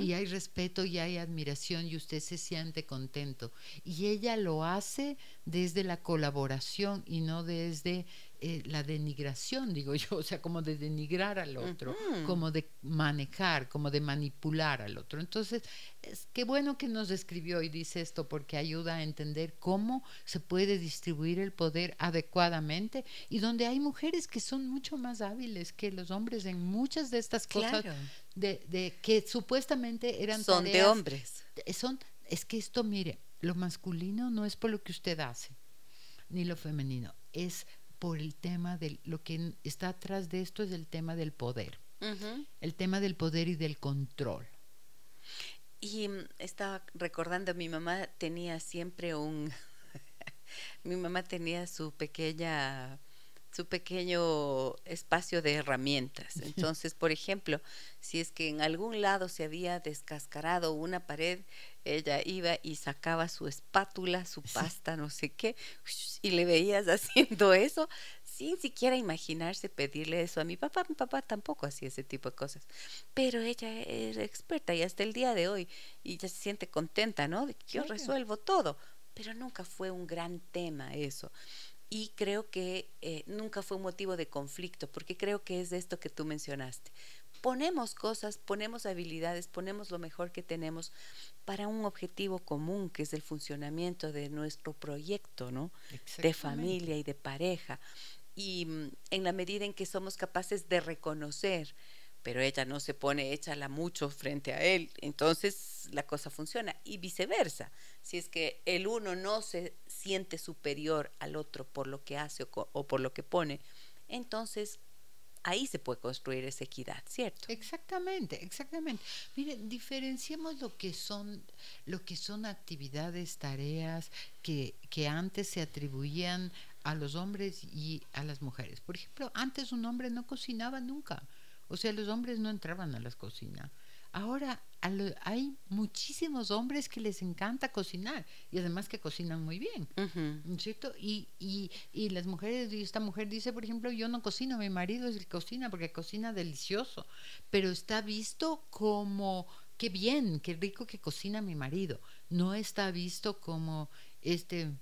y hay respeto y hay admiración y usted se siente contento. Y ella lo hace desde la colaboración y no desde eh, la denigración, digo yo, o sea, como de denigrar al otro, como de manejar, como de manipular al otro. Entonces, es qué bueno que nos escribió y dice esto porque ayuda a entender cómo se puede distribuir el poder adecuadamente y donde hay mujeres que son mucho más hábiles que los hombres en muchas de estas cosas de, de, que supuestamente eran son de hombres. Son, es que esto, mire, lo masculino no es por lo que usted hace, ni lo femenino, es por el tema de lo que está atrás de esto es el tema del poder, el tema del poder y del control. Y mm, estaba recordando, mi mamá tenía siempre un, mi mamá tenía su pequeña su pequeño espacio de herramientas. Entonces, por ejemplo, si es que en algún lado se había descascarado una pared, ella iba y sacaba su espátula, su pasta, no sé qué, y le veías haciendo eso sin siquiera imaginarse pedirle eso a mi papá. Mi papá tampoco hacía ese tipo de cosas. Pero ella era experta y hasta el día de hoy, y ella se siente contenta, ¿no? De que yo resuelvo todo. Pero nunca fue un gran tema eso y creo que eh, nunca fue un motivo de conflicto, porque creo que es de esto que tú mencionaste. Ponemos cosas, ponemos habilidades, ponemos lo mejor que tenemos para un objetivo común, que es el funcionamiento de nuestro proyecto, ¿no? De familia y de pareja. Y mm, en la medida en que somos capaces de reconocer pero ella no se pone échala mucho frente a él, entonces la cosa funciona. Y viceversa, si es que el uno no se siente superior al otro por lo que hace o, por lo que pone, entonces ahí se puede construir esa equidad, ¿cierto? Exactamente, exactamente. Miren, diferenciemos lo que son, lo que son actividades, tareas que, que antes se atribuían a los hombres y a las mujeres. Por ejemplo, antes un hombre no cocinaba nunca. O sea, los hombres no entraban a las cocinas. Ahora hay muchísimos hombres que les encanta cocinar y además que cocinan muy bien, ¿cierto? Y, y, y las mujeres, y esta mujer dice, por ejemplo, yo no cocino, mi marido es el que cocina porque cocina delicioso, pero está visto como, qué bien, qué rico que cocina mi marido, no está visto como este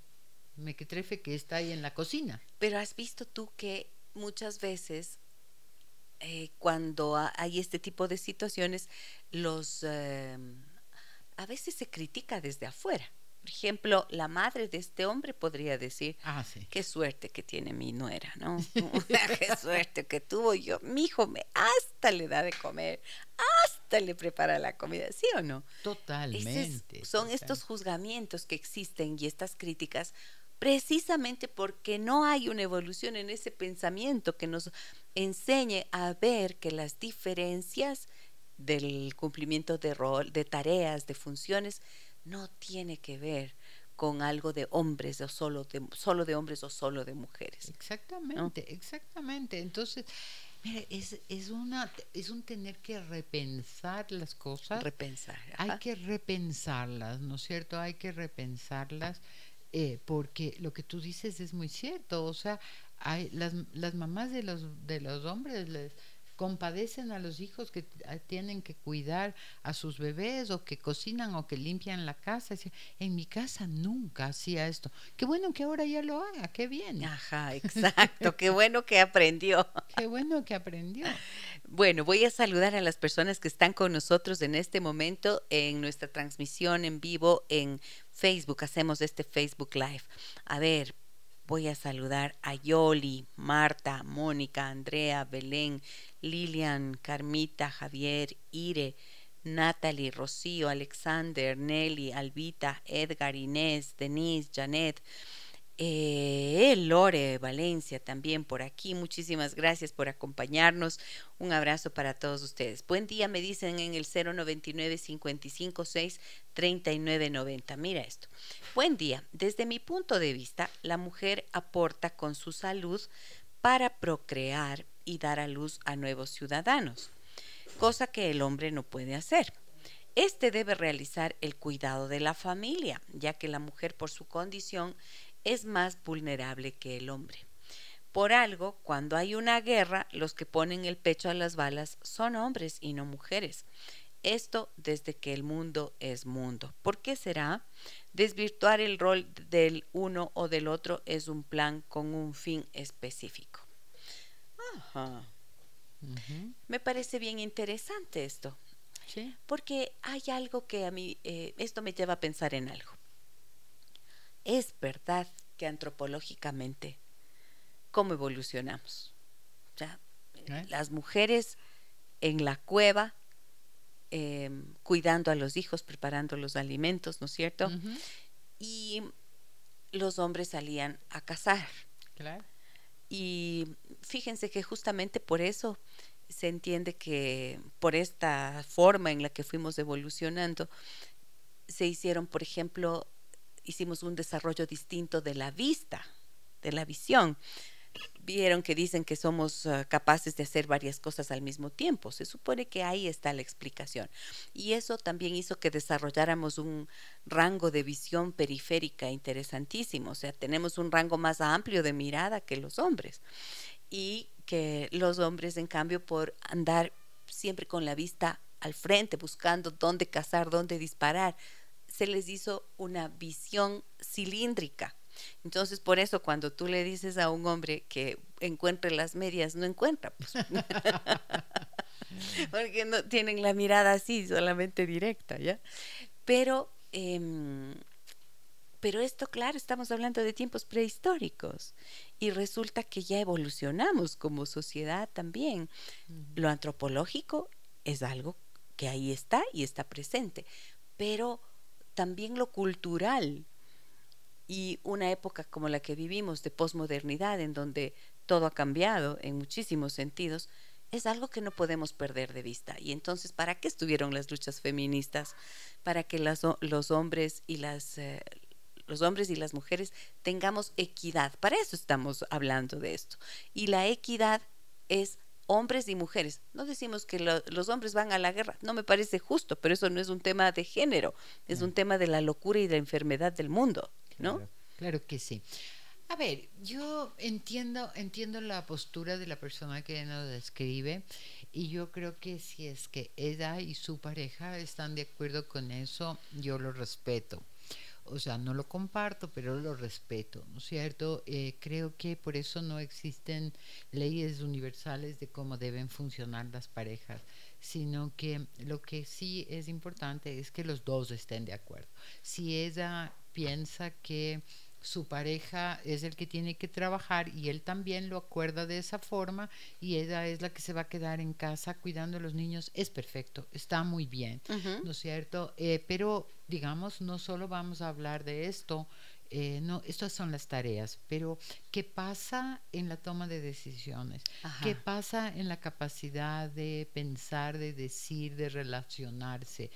mequetrefe que está ahí en la cocina. Pero has visto tú que muchas veces eh, cuando hay este tipo de situaciones, los em, a veces se critica desde afuera. Por ejemplo, la madre de este hombre podría decir, ah, qué suerte que tiene mi nuera, ¿no? qué suerte que tuvo yo. Mi hijo me hasta le da de comer, hasta le prepara la comida, ¿sí o no? Totalmente. son estos juzgamientos que existen y estas críticas precisamente porque no hay una evolución en ese pensamiento que nos enseñe a ver que las diferencias del cumplimiento de rol, de tareas, de funciones, no tiene que ver con algo de hombres o solo de, solo de hombres o solo de mujeres. Exactamente, exactamente. Entonces, mire, es, es, una, es un tener que repensar las cosas. Repensar. Hay que repensarlas, ¿no es cierto? Hay que repensarlas. Eh, porque lo que tú dices es muy cierto, o sea, hay, las, las mamás de los, de los hombres les compadecen a los hijos que tienen que cuidar a sus bebés o que cocinan o que limpian la casa. En mi casa nunca hacía esto. Qué bueno que ahora ya lo haga, qué bien. Ajá, exacto, qué bueno que aprendió. Qué bueno que aprendió. Bueno, voy a saludar a las personas que están con nosotros en este momento en nuestra transmisión en vivo en Facebook. Hacemos este Facebook Live. A ver, Voy a saludar a Yoli, Marta, Mónica, Andrea, Belén, Lilian, Carmita, Javier, Ire, Natalie, Rocío, Alexander, Nelly, Albita, Edgar, Inés, Denise, Janet, eh, Lore Valencia también por aquí. Muchísimas gracias por acompañarnos. Un abrazo para todos ustedes. Buen día, me dicen en el 099 556 3990. Mira esto. Buen día. Desde mi punto de vista, la mujer aporta con su salud para procrear y dar a luz a nuevos ciudadanos, cosa que el hombre no puede hacer. Este debe realizar el cuidado de la familia, ya que la mujer por su condición es más vulnerable que el hombre. Por algo, cuando hay una guerra, los que ponen el pecho a las balas son hombres y no mujeres. Esto desde que el mundo es mundo. ¿Por qué será? Desvirtuar el rol del uno o del otro es un plan con un fin específico. Ajá. Me parece bien interesante esto. Sí. Porque hay algo que a mí, eh, esto me lleva a pensar en algo. Es verdad que antropológicamente, ¿cómo evolucionamos? Ya, ¿Eh? Las mujeres en la cueva, eh, cuidando a los hijos, preparando los alimentos, ¿no es cierto? Y los hombres salían a cazar. Claro. Y fíjense que justamente por eso se entiende que por esta forma en la que fuimos evolucionando, se hicieron, por ejemplo, hicimos un desarrollo distinto de la vista, de la visión. Vieron que dicen que somos uh, capaces de hacer varias cosas al mismo tiempo. Se supone que ahí está la explicación. Y eso también hizo que desarrolláramos un rango de visión periférica interesantísimo. O sea, tenemos un rango más amplio de mirada que los hombres. Y que los hombres, en cambio, por andar siempre con la vista al frente, buscando dónde cazar, dónde disparar, se les hizo una visión cilíndrica. Entonces, por eso cuando tú le dices a un hombre que encuentre las medias, no encuentra, pues. porque no tienen la mirada así, solamente directa, ¿ya? Pero, em, pero esto, claro, estamos hablando de tiempos prehistóricos y resulta que ya evolucionamos como sociedad también. Lo antropológico es algo que ahí está y está presente, pero también lo cultural y una época como la que vivimos de posmodernidad en donde todo ha cambiado en muchísimos sentidos, es algo que no podemos perder de vista. Y entonces, ¿para qué estuvieron las luchas feministas? Para que los hombres y las eh, los hombres y las mujeres tengamos equidad. Para eso estamos hablando de esto. Y la equidad es hombres y mujeres. No decimos que lo- los hombres van a la guerra, no me parece justo, pero eso no es un tema de género, es un tema de la locura y de la enfermedad del mundo, ¿no? Claro, claro que sí. A ver, yo entiendo, entiendo la postura de la persona que nos describe y yo creo que si es que ella y su pareja están de acuerdo con eso, yo lo respeto. O sea, no lo comparto, pero lo respeto, ¿no es cierto? Eh, creo que por eso no existen leyes universales de cómo deben funcionar las parejas, sino que lo que sí es importante es que los dos estén de acuerdo. Si ella piensa que su pareja es el que tiene que trabajar y él también lo acuerda de esa forma y ella es la que se va a quedar en casa cuidando a los niños, es perfecto, está muy bien. ¿no es cierto? Eh, pero digamos, no solo vamos a hablar de esto, eh, no, estas son las tareas, pero ¿qué pasa en la toma de decisiones? Ajá. ¿Qué pasa en la capacidad de pensar, de decir, de relacionarse?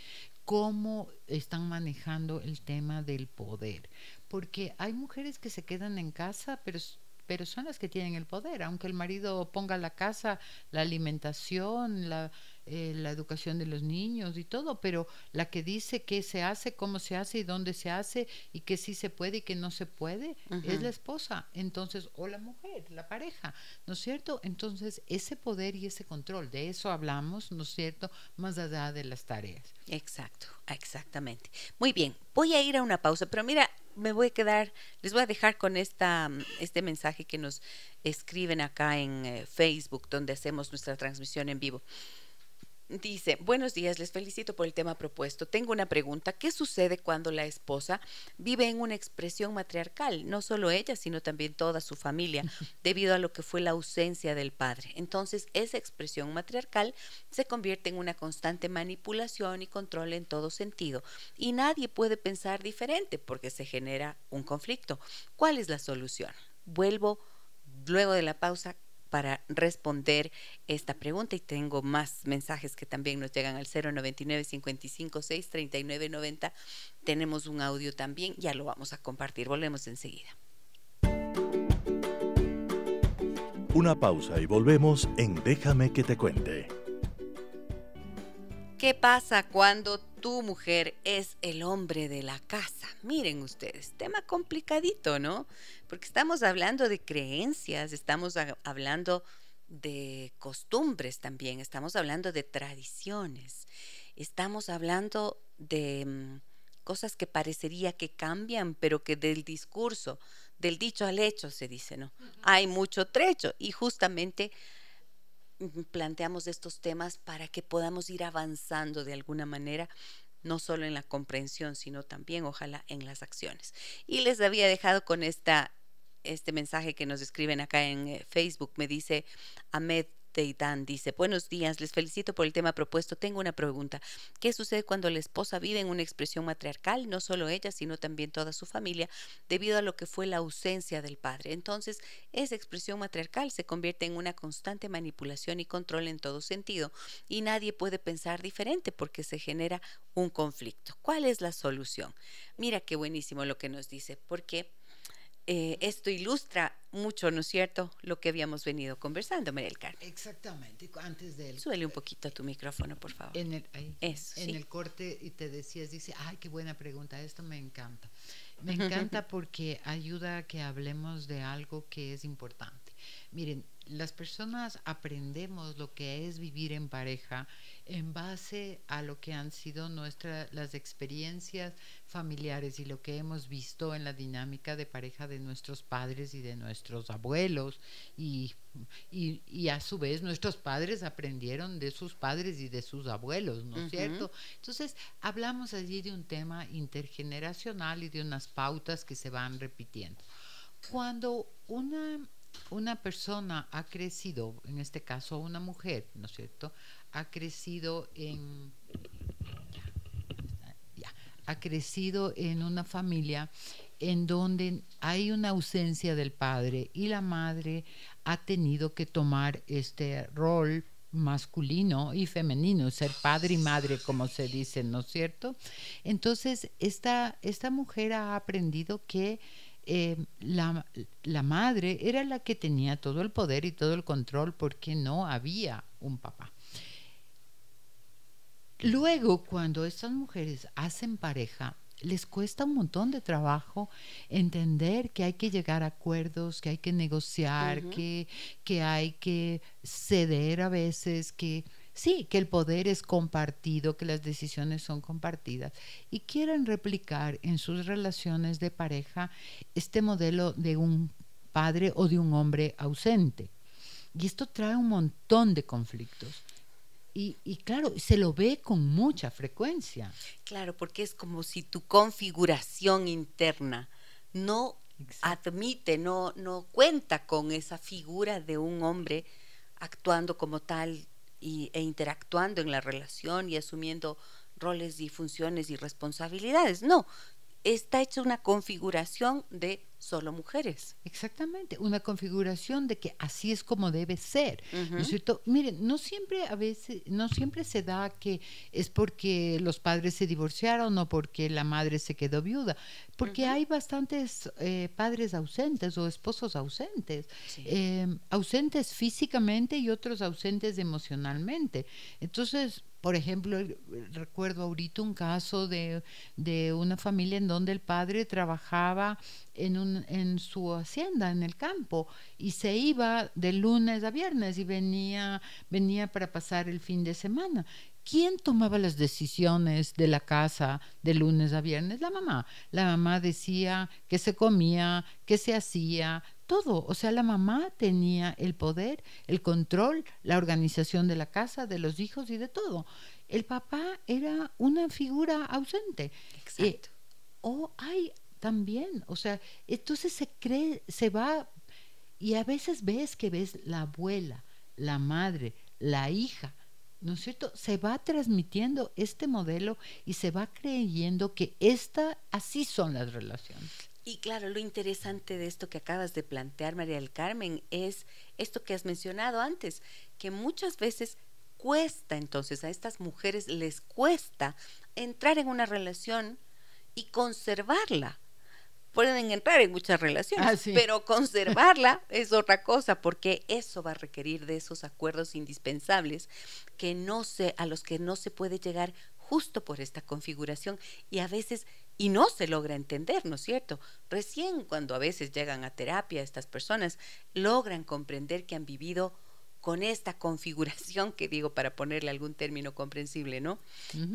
¿Cómo están manejando el tema del poder? Porque hay mujeres que se quedan en casa, pero, pero son las que tienen el poder, aunque el marido ponga la casa, la alimentación, la, eh, la educación de los niños y todo, pero la que dice qué se hace, cómo se hace y dónde se hace y que sí se puede y que no se puede, es la esposa, entonces, o la mujer, la pareja, ¿no es cierto? Entonces, ese poder y ese control, de eso hablamos, ¿no es cierto? Más allá de las tareas. Exacto, exactamente. Muy bien, voy a ir a una pausa, pero mira, me voy a quedar, les voy a dejar con esta, mm, este mensaje que nos escriben acá en eh, Facebook, donde hacemos nuestra transmisión en vivo. Dice, buenos días, les felicito por el tema propuesto. Tengo una pregunta. ¿Qué sucede cuando la esposa vive en una expresión matriarcal? No solo ella, sino también toda su familia, debido a lo que fue la ausencia del padre. Entonces, esa expresión matriarcal se convierte en una constante manipulación y control en todo sentido. Y nadie puede pensar diferente porque se genera un conflicto. ¿Cuál es la solución? Vuelvo luego de la pausa para responder esta pregunta y tengo más mensajes que también nos llegan al 099 55 6 39 90. Tenemos un audio también, ya lo vamos a compartir. Volvemos enseguida. Una pausa y volvemos en Déjame que te cuente. ¿Qué pasa cuando tu mujer es el hombre de la casa? Miren ustedes, tema complicadito, ¿no? Porque estamos hablando de creencias, estamos ha- hablando de costumbres también, estamos hablando de tradiciones, estamos hablando de mm, cosas que parecería que cambian, pero que del discurso, del dicho al hecho se dice, ¿no? Hay mucho trecho y justamente planteamos estos temas para que podamos ir avanzando de alguna manera no solo en la comprensión, sino también, ojalá, en las acciones. Y les había dejado con esta este mensaje que nos escriben acá en eh, Facebook. Me dice Ahmed Teitán, dice, buenos días, les felicito por el tema propuesto. Tengo una pregunta. ¿Qué sucede cuando la esposa vive en una expresión matriarcal, no solo ella, sino también toda su familia, debido a lo que fue la ausencia del padre? Entonces, esa expresión matriarcal se convierte en una constante manipulación y control en todo sentido, y nadie puede pensar diferente porque se genera un conflicto. ¿Cuál es la solución? Mira qué buenísimo lo que nos dice, porque eh, esto ilustra mucho, ¿no es cierto?, lo que habíamos venido conversando, María del Carmen. Exactamente, antes de él. Suele un poquito a tu micrófono, por favor. En el, en el corte y te decías, dice, ay, qué buena pregunta, esto me encanta. Me encanta porque ayuda a que hablemos de algo que es importante. Miren, las personas aprendemos lo que es vivir en pareja en base a lo que han sido nuestras las experiencias familiares y lo que hemos visto en la dinámica de pareja de nuestros padres y de nuestros abuelos y, y, a su vez nuestros padres aprendieron de sus padres y de sus abuelos, ¿no es cierto? Entonces hablamos allí de un tema intergeneracional y de unas pautas que se van repitiendo. Cuando una una persona ha crecido, en este caso una mujer, ¿no es cierto? Ha crecido en ha crecido en una familia en donde hay una ausencia del padre y la madre ha tenido que tomar este rol masculino y femenino, ser padre y madre, como se dice, ¿no es cierto? Entonces, esta, esta mujer ha aprendido que eh, la, la, madre era la que tenía todo el poder y todo el control porque no había un papá. Luego, cuando estas mujeres hacen pareja, les cuesta un montón de trabajo entender que hay que llegar a acuerdos, que hay que negociar, que, que hay que ceder a veces, que sí, que el poder es compartido, que las decisiones son compartidas y quieren replicar en sus relaciones de pareja este modelo de un padre o de un hombre ausente. Y esto trae un montón de conflictos. Y, y, claro, se lo ve con mucha frecuencia. Claro, porque es como si tu configuración interna no admite, no, no cuenta con esa figura de un hombre actuando como tal y, e interactuando en la relación y asumiendo roles y funciones y responsabilidades. No, está hecha una configuración de solo mujeres. Exactamente, una configuración de que así es como debe ser, ¿no es cierto? Miren, no siempre a veces, no siempre se da que es porque los padres se divorciaron o porque la madre se quedó viuda, porque hay bastantes eh, padres ausentes o esposos ausentes, em, ausentes físicamente y otros ausentes emocionalmente. Entonces, por ejemplo, recuerdo ahorita un caso de, de, una familia en donde el padre trabajaba en, un, en su hacienda, en el campo, y se iba de lunes a viernes y venía, venía para pasar el fin de semana. ¿Quién tomaba las decisiones de la casa de lunes a viernes? La mamá. La mamá decía qué se comía, qué se hacía, todo. O sea, la mamá tenía el poder, el control, la organización de la casa, de los hijos y de todo. El papá era una figura ausente. Exacto. Eh, o hay también, o sea, entonces se cree, se va, y a veces ves que ves la abuela, la madre, la hija, ¿no es cierto? Se va transmitiendo este modelo y se va creyendo que esta, así son las relaciones. Y claro, lo interesante de esto que acabas de plantear, María del Carmen, es esto que has mencionado antes, que muchas veces cuesta entonces a estas mujeres les cuesta entrar en una relación y conservarla. Pueden entrar en muchas relaciones, ah, pero conservarla es otra cosa, porque eso va a requerir de esos acuerdos indispensables que no se, a los que no se puede llegar justo por esta configuración y a veces y no se logra entender, ¿no es cierto? Recién cuando a veces llegan a terapia estas personas logran comprender que han vivido con esta configuración que digo para ponerle algún término comprensible, ¿no?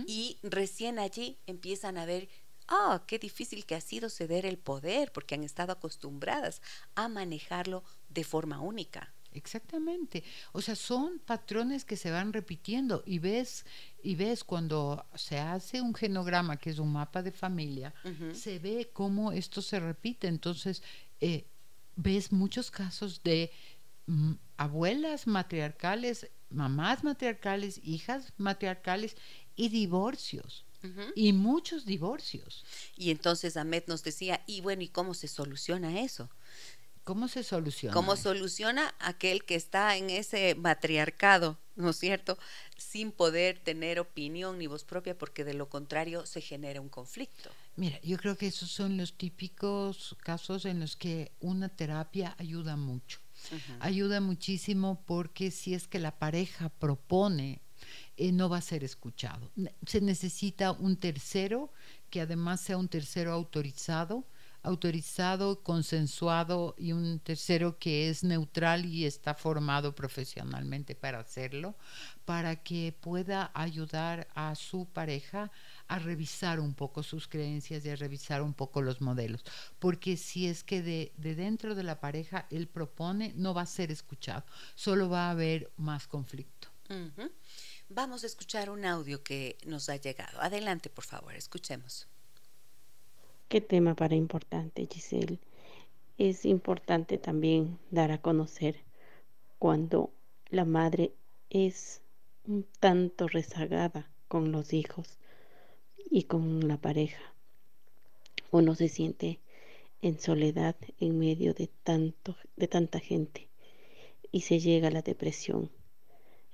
Y recién allí empiezan a ver, ah, qué difícil que ha sido ceder el poder porque han estado acostumbradas a manejarlo de forma única. Exactamente. O sea, son patrones que se van repitiendo y ves y ves cuando se hace un genograma que es un mapa de familia, se ve cómo esto se repite. Entonces, eh, ves muchos casos de mm, abuelas matriarcales, mamás matriarcales, hijas matriarcales y divorcios. Y muchos divorcios. Y entonces Ahmed nos decía, y bueno, ¿y cómo se soluciona eso? ¿Cómo se soluciona? ¿Cómo soluciona aquel que está en ese matriarcado, ¿no es cierto? Sin poder tener opinión ni voz propia, porque de lo contrario se genera un conflicto. Mira, yo creo que esos son los típicos casos en los que una terapia ayuda mucho. Ayuda muchísimo porque si es que la pareja propone, eh, no va a ser escuchado. Se necesita un tercero que además sea un tercero autorizado autorizado, consensuado y un tercero que es neutral y está formado profesionalmente para hacerlo, para que pueda ayudar a su pareja a revisar un poco sus creencias y a revisar un poco los modelos. Porque si es que de, dentro de la pareja él propone, no va a ser escuchado, solo va a haber más conflicto. Vamos a escuchar un audio que nos ha llegado. Adelante, por favor, escuchemos. Qué tema para importante, Giselle. Es importante también dar a conocer cuando la madre es un tanto rezagada con los hijos y con la pareja. Uno se siente en soledad en medio de tanto de tanta gente y se llega a la depresión.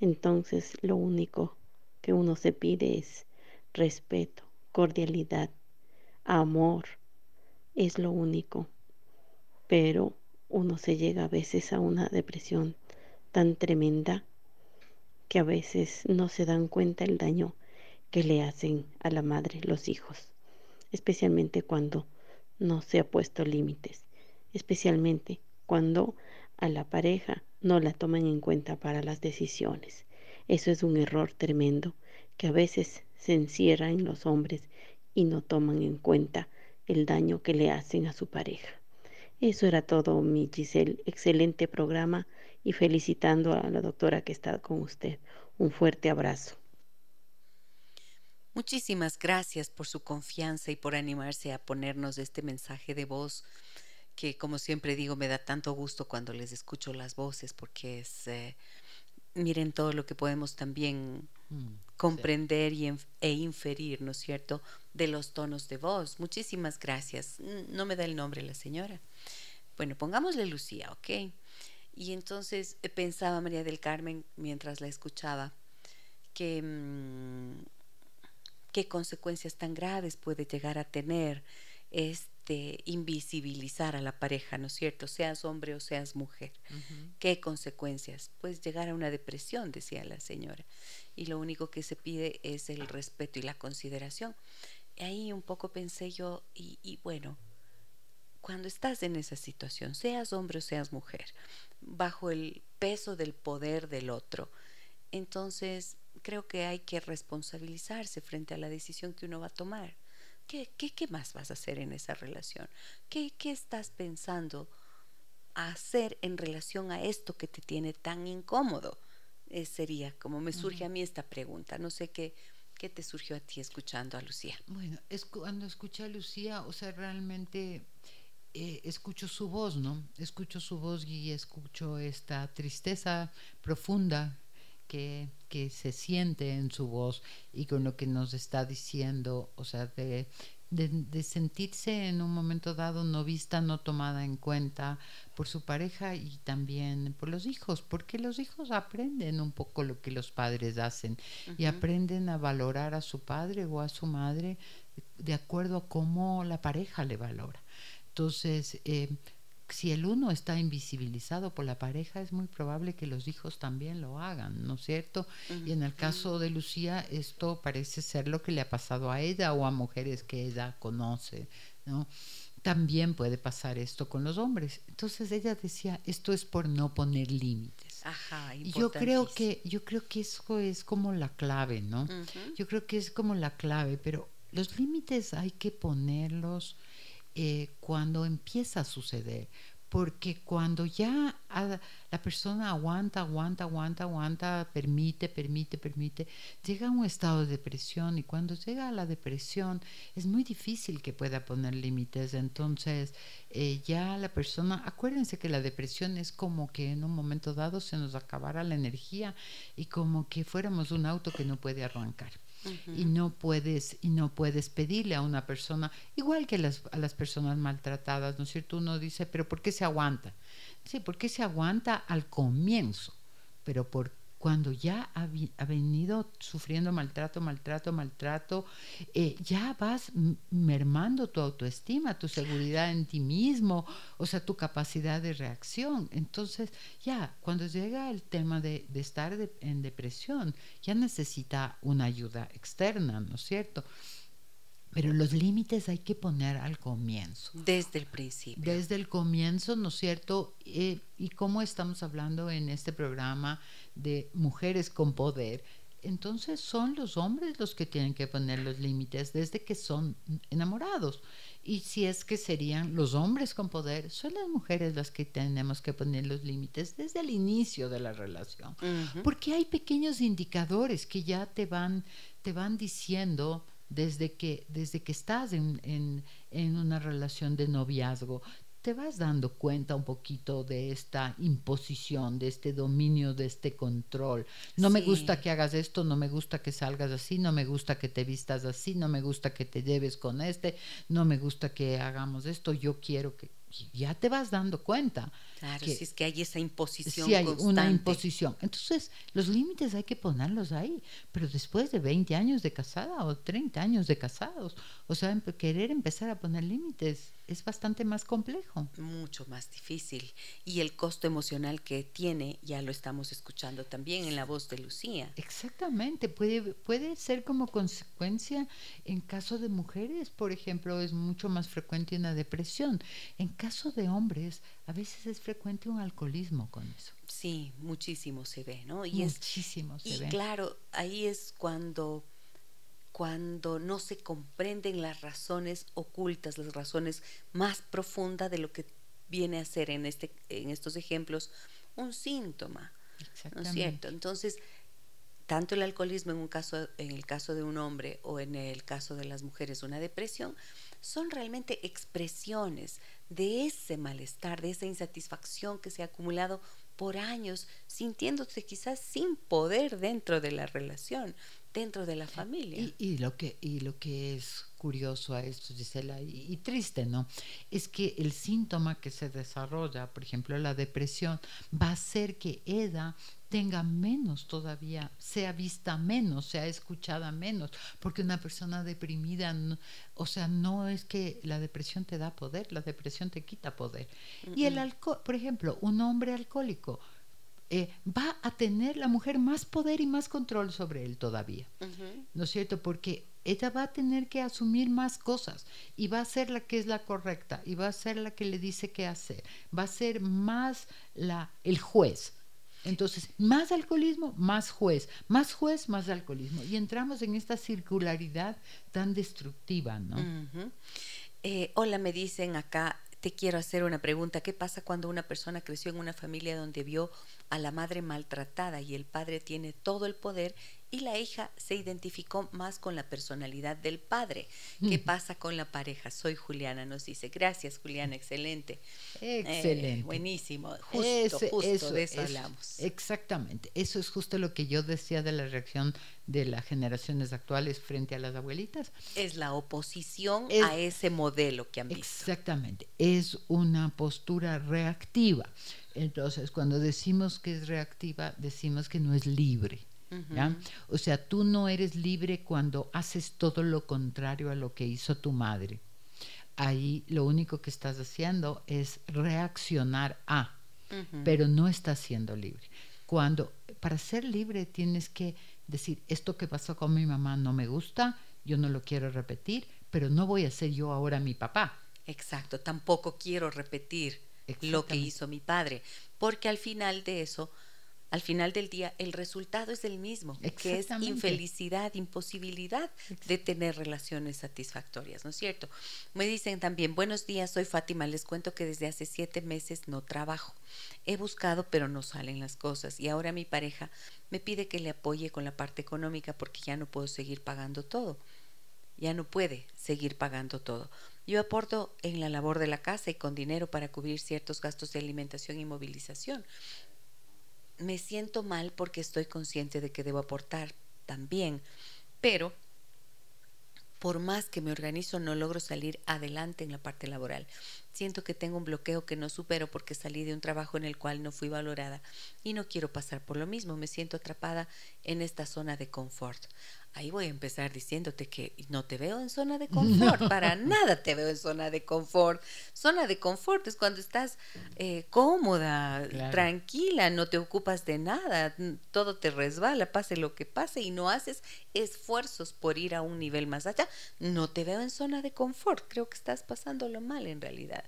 Entonces lo único que uno se pide es respeto, cordialidad, amor, es lo único. Pero uno se llega a veces a una depresión tan tremenda que a veces no se dan cuenta el daño que le hacen a la madre los hijos, especialmente cuando no se ha puesto límites, especialmente cuando a la pareja no la toman en cuenta para las decisiones. Eso es un error tremendo que a veces se encierra en los hombres y no toman en cuenta el daño que le hacen a su pareja. Eso era todo, mi Giselle. Excelente programa y felicitando a la doctora que está con usted. Un fuerte abrazo. Muchísimas gracias por su confianza y por animarse a ponernos este mensaje de voz que como siempre digo me da tanto gusto cuando les escucho las voces porque es eh, miren todo lo que podemos también mm, comprender y, e inferir, ¿no es cierto?, de los tonos de voz. Muchísimas gracias. No me da el nombre la señora. Bueno, pongámosle Lucía, ¿ok? Y entonces eh, pensaba María del Carmen mientras la escuchaba que mm, qué consecuencias tan graves puede llegar a tener este invisibilizar a la pareja, ¿no es cierto? Seas hombre o seas mujer. ¿Qué consecuencias? Pues llegar a una depresión, decía la señora. Y lo único que se pide es el respeto y la consideración. ahí un poco pensé yo, y, y bueno, cuando estás en esa situación, seas hombre o seas mujer, bajo el peso del poder del otro, entonces creo que hay que responsabilizarse frente a la decisión que uno va a tomar. ¿Qué, qué, más vas a hacer en esa relación? ¿Qué, ¿Qué estás pensando hacer en relación a esto que te tiene tan incómodo? Eh, sería como me surge a mí esta pregunta. No sé qué, qué te surgió a ti escuchando a Lucía. Bueno, es, cuando escuché a Lucía, o sea, realmente eh, escucho su voz, ¿no? Escucho su voz y escucho esta tristeza profunda que, que, se siente en su voz y con lo que nos está diciendo, o sea, de, de, sentirse en un momento dado no vista, no tomada en cuenta por su pareja y también por los hijos, porque los hijos aprenden un poco lo que los padres hacen y aprenden a valorar a su padre o a su madre de acuerdo a cómo la pareja le valora. Entonces, eh, si el uno está invisibilizado por la pareja, es muy probable que los hijos también lo hagan, ¿no es cierto? Y en el caso de Lucía, esto parece ser lo que le ha pasado a ella o a mujeres que ella conoce, ¿no? también puede pasar esto con los hombres. Entonces ella decía, esto es por no poner límites. Ajá, Y yo creo que yo creo que eso es como la clave, ¿no? Yo creo que es como la clave, pero los límites hay que ponerlos eh, cuando empieza a suceder, porque cuando ya la persona aguanta, aguanta, aguanta, aguanta, permite, permite, permite, llega a un estado de depresión y cuando llega a la depresión es muy difícil que pueda poner límites. Entonces eh, ya la persona, acuérdense que la depresión es como que en un momento dado se nos acabara la energía y como que fuéramos un auto que no puede arrancar y no puedes y no puedes pedirle a una persona igual que las, a las personas maltratadas no es cierto uno dice pero por qué se aguanta sí porque se aguanta al comienzo pero por cuando ya ha, venido sufriendo maltrato, maltrato, maltrato, eh, ya vas mermando tu autoestima, tu seguridad en ti mismo, o sea, tu capacidad de reacción. Entonces, ya, cuando llega el tema de, estar en depresión, ya necesita una ayuda externa, ¿no es cierto? Pero los límites hay que poner al comienzo. Desde el principio. Desde el comienzo, ¿no es cierto? Eh, y como estamos hablando en este programa de mujeres con poder, entonces son los hombres los que tienen que poner los límites desde que son enamorados. Y si es que serían los hombres con poder, son las mujeres las que tenemos que poner los límites desde el inicio de la relación. Porque hay pequeños indicadores que ya te van, te van diciendo desde que, desde que estás en, en, una relación de noviazgo, te vas dando cuenta un poquito de esta imposición, de este dominio, de este control. No me gusta que hagas esto, no me gusta que salgas así, no me gusta que te vistas así, no me gusta que te lleves con este, no me gusta que hagamos esto, yo quiero que ya te vas dando cuenta. Claro, si es que hay esa imposición. Si hay una imposición. Entonces, los límites hay que ponerlos ahí, pero después de 20 años de casada o 30 años de casados, o sea, querer empezar a poner límites es bastante más complejo. Mucho más difícil. Y el costo emocional que tiene, ya lo estamos escuchando también en la voz de Lucía. Exactamente, puede, puede ser como consecuencia en caso de mujeres, por ejemplo, es mucho más frecuente una depresión. En caso de hombres, a veces es frecuente un alcoholismo con eso. Sí, muchísimo se ve, ¿no? Y muchísimo se ve. Y claro, ahí es cuando cuando no se comprenden las razones ocultas, las razones más profundas de lo que viene a ser en, este, en estos ejemplos un síntoma. ¿No es cierto? Entonces, tanto el alcoholismo en, un caso, en el caso de un hombre o en el caso de las mujeres una depresión, son realmente expresiones de ese malestar, de esa insatisfacción que se ha acumulado por años, sintiéndose quizás sin poder dentro de la relación, dentro de la familia. Y, lo, que, y lo que es curioso a esto, Gisela, y, triste, ¿no? Es que el síntoma que se desarrolla, por ejemplo, la depresión, va a hacer que Eda tenga menos todavía, sea vista menos, sea escuchada menos, porque una persona deprimida, o sea, no es que la depresión te da poder, la depresión te quita poder. Y el alcohol, por ejemplo, un hombre alcohólico, eh, va a tener la mujer más poder y más control sobre él todavía. ¿No es cierto? Porque ella va a tener que asumir más cosas y va a ser la que es la correcta y va a ser la que le dice qué hacer. Va a ser más la, el juez. Entonces, más alcoholismo, más juez, más juez, más alcoholismo. Y entramos en esta circularidad tan destructiva, ¿no? Eh, hola, me dicen acá, te quiero hacer una pregunta. ¿Qué pasa cuando una persona creció en una familia donde vio a la madre maltratada y el padre tiene todo el poder y la hija se identificó más con la personalidad del padre. ¿Qué pasa con la pareja? Soy Juliana, nos dice. Gracias, Juliana, excelente. Excelente. Eh, buenísimo. Justo, justo de eso, hablamos. Exactamente. Eso es justo lo que yo decía de la reacción de las generaciones actuales frente a las abuelitas. Es la oposición a ese modelo que han visto. Exactamente. Es una postura reactiva. Entonces, cuando decimos que es reactiva, decimos que no es libre. O sea, tú no eres libre cuando haces todo lo contrario a lo que hizo tu madre. Ahí lo único que estás haciendo es reaccionar a, pero no estás siendo libre. Cuando para ser libre tienes que decir, esto que pasó con mi mamá no me gusta, yo no lo quiero repetir, pero no voy a ser yo ahora mi papá. Exacto, tampoco quiero repetir lo que hizo mi padre, porque al final de eso al final del día el resultado es el mismo, que es infelicidad, imposibilidad de tener relaciones satisfactorias, ¿no es cierto? Me dicen también, buenos días, soy Fátima, les cuento que desde hace siete meses no trabajo. He buscado, pero no salen las cosas y ahora mi pareja me pide que le apoye con la parte económica porque ya no puedo seguir pagando todo. Ya no puede seguir pagando todo. Yo aporto en la labor de la casa y con dinero para cubrir ciertos gastos de alimentación y movilización me siento mal porque estoy consciente de que debo aportar también, pero por más que me organizo no logro salir adelante en la parte laboral. Siento que tengo un bloqueo que no supero porque salí de un trabajo en el cual no fui valorada y no quiero pasar por lo mismo. Me siento atrapada en esta zona de confort ahí voy a empezar diciéndote que no te veo en zona de confort, para nada te veo en zona de confort. Zona de confort es cuando estás eh, cómoda, tranquila, no te ocupas de nada, todo te resbala, pase lo que pase y no haces esfuerzos por ir a un nivel más allá. No te veo en zona de confort, creo que estás pasándolo mal en realidad.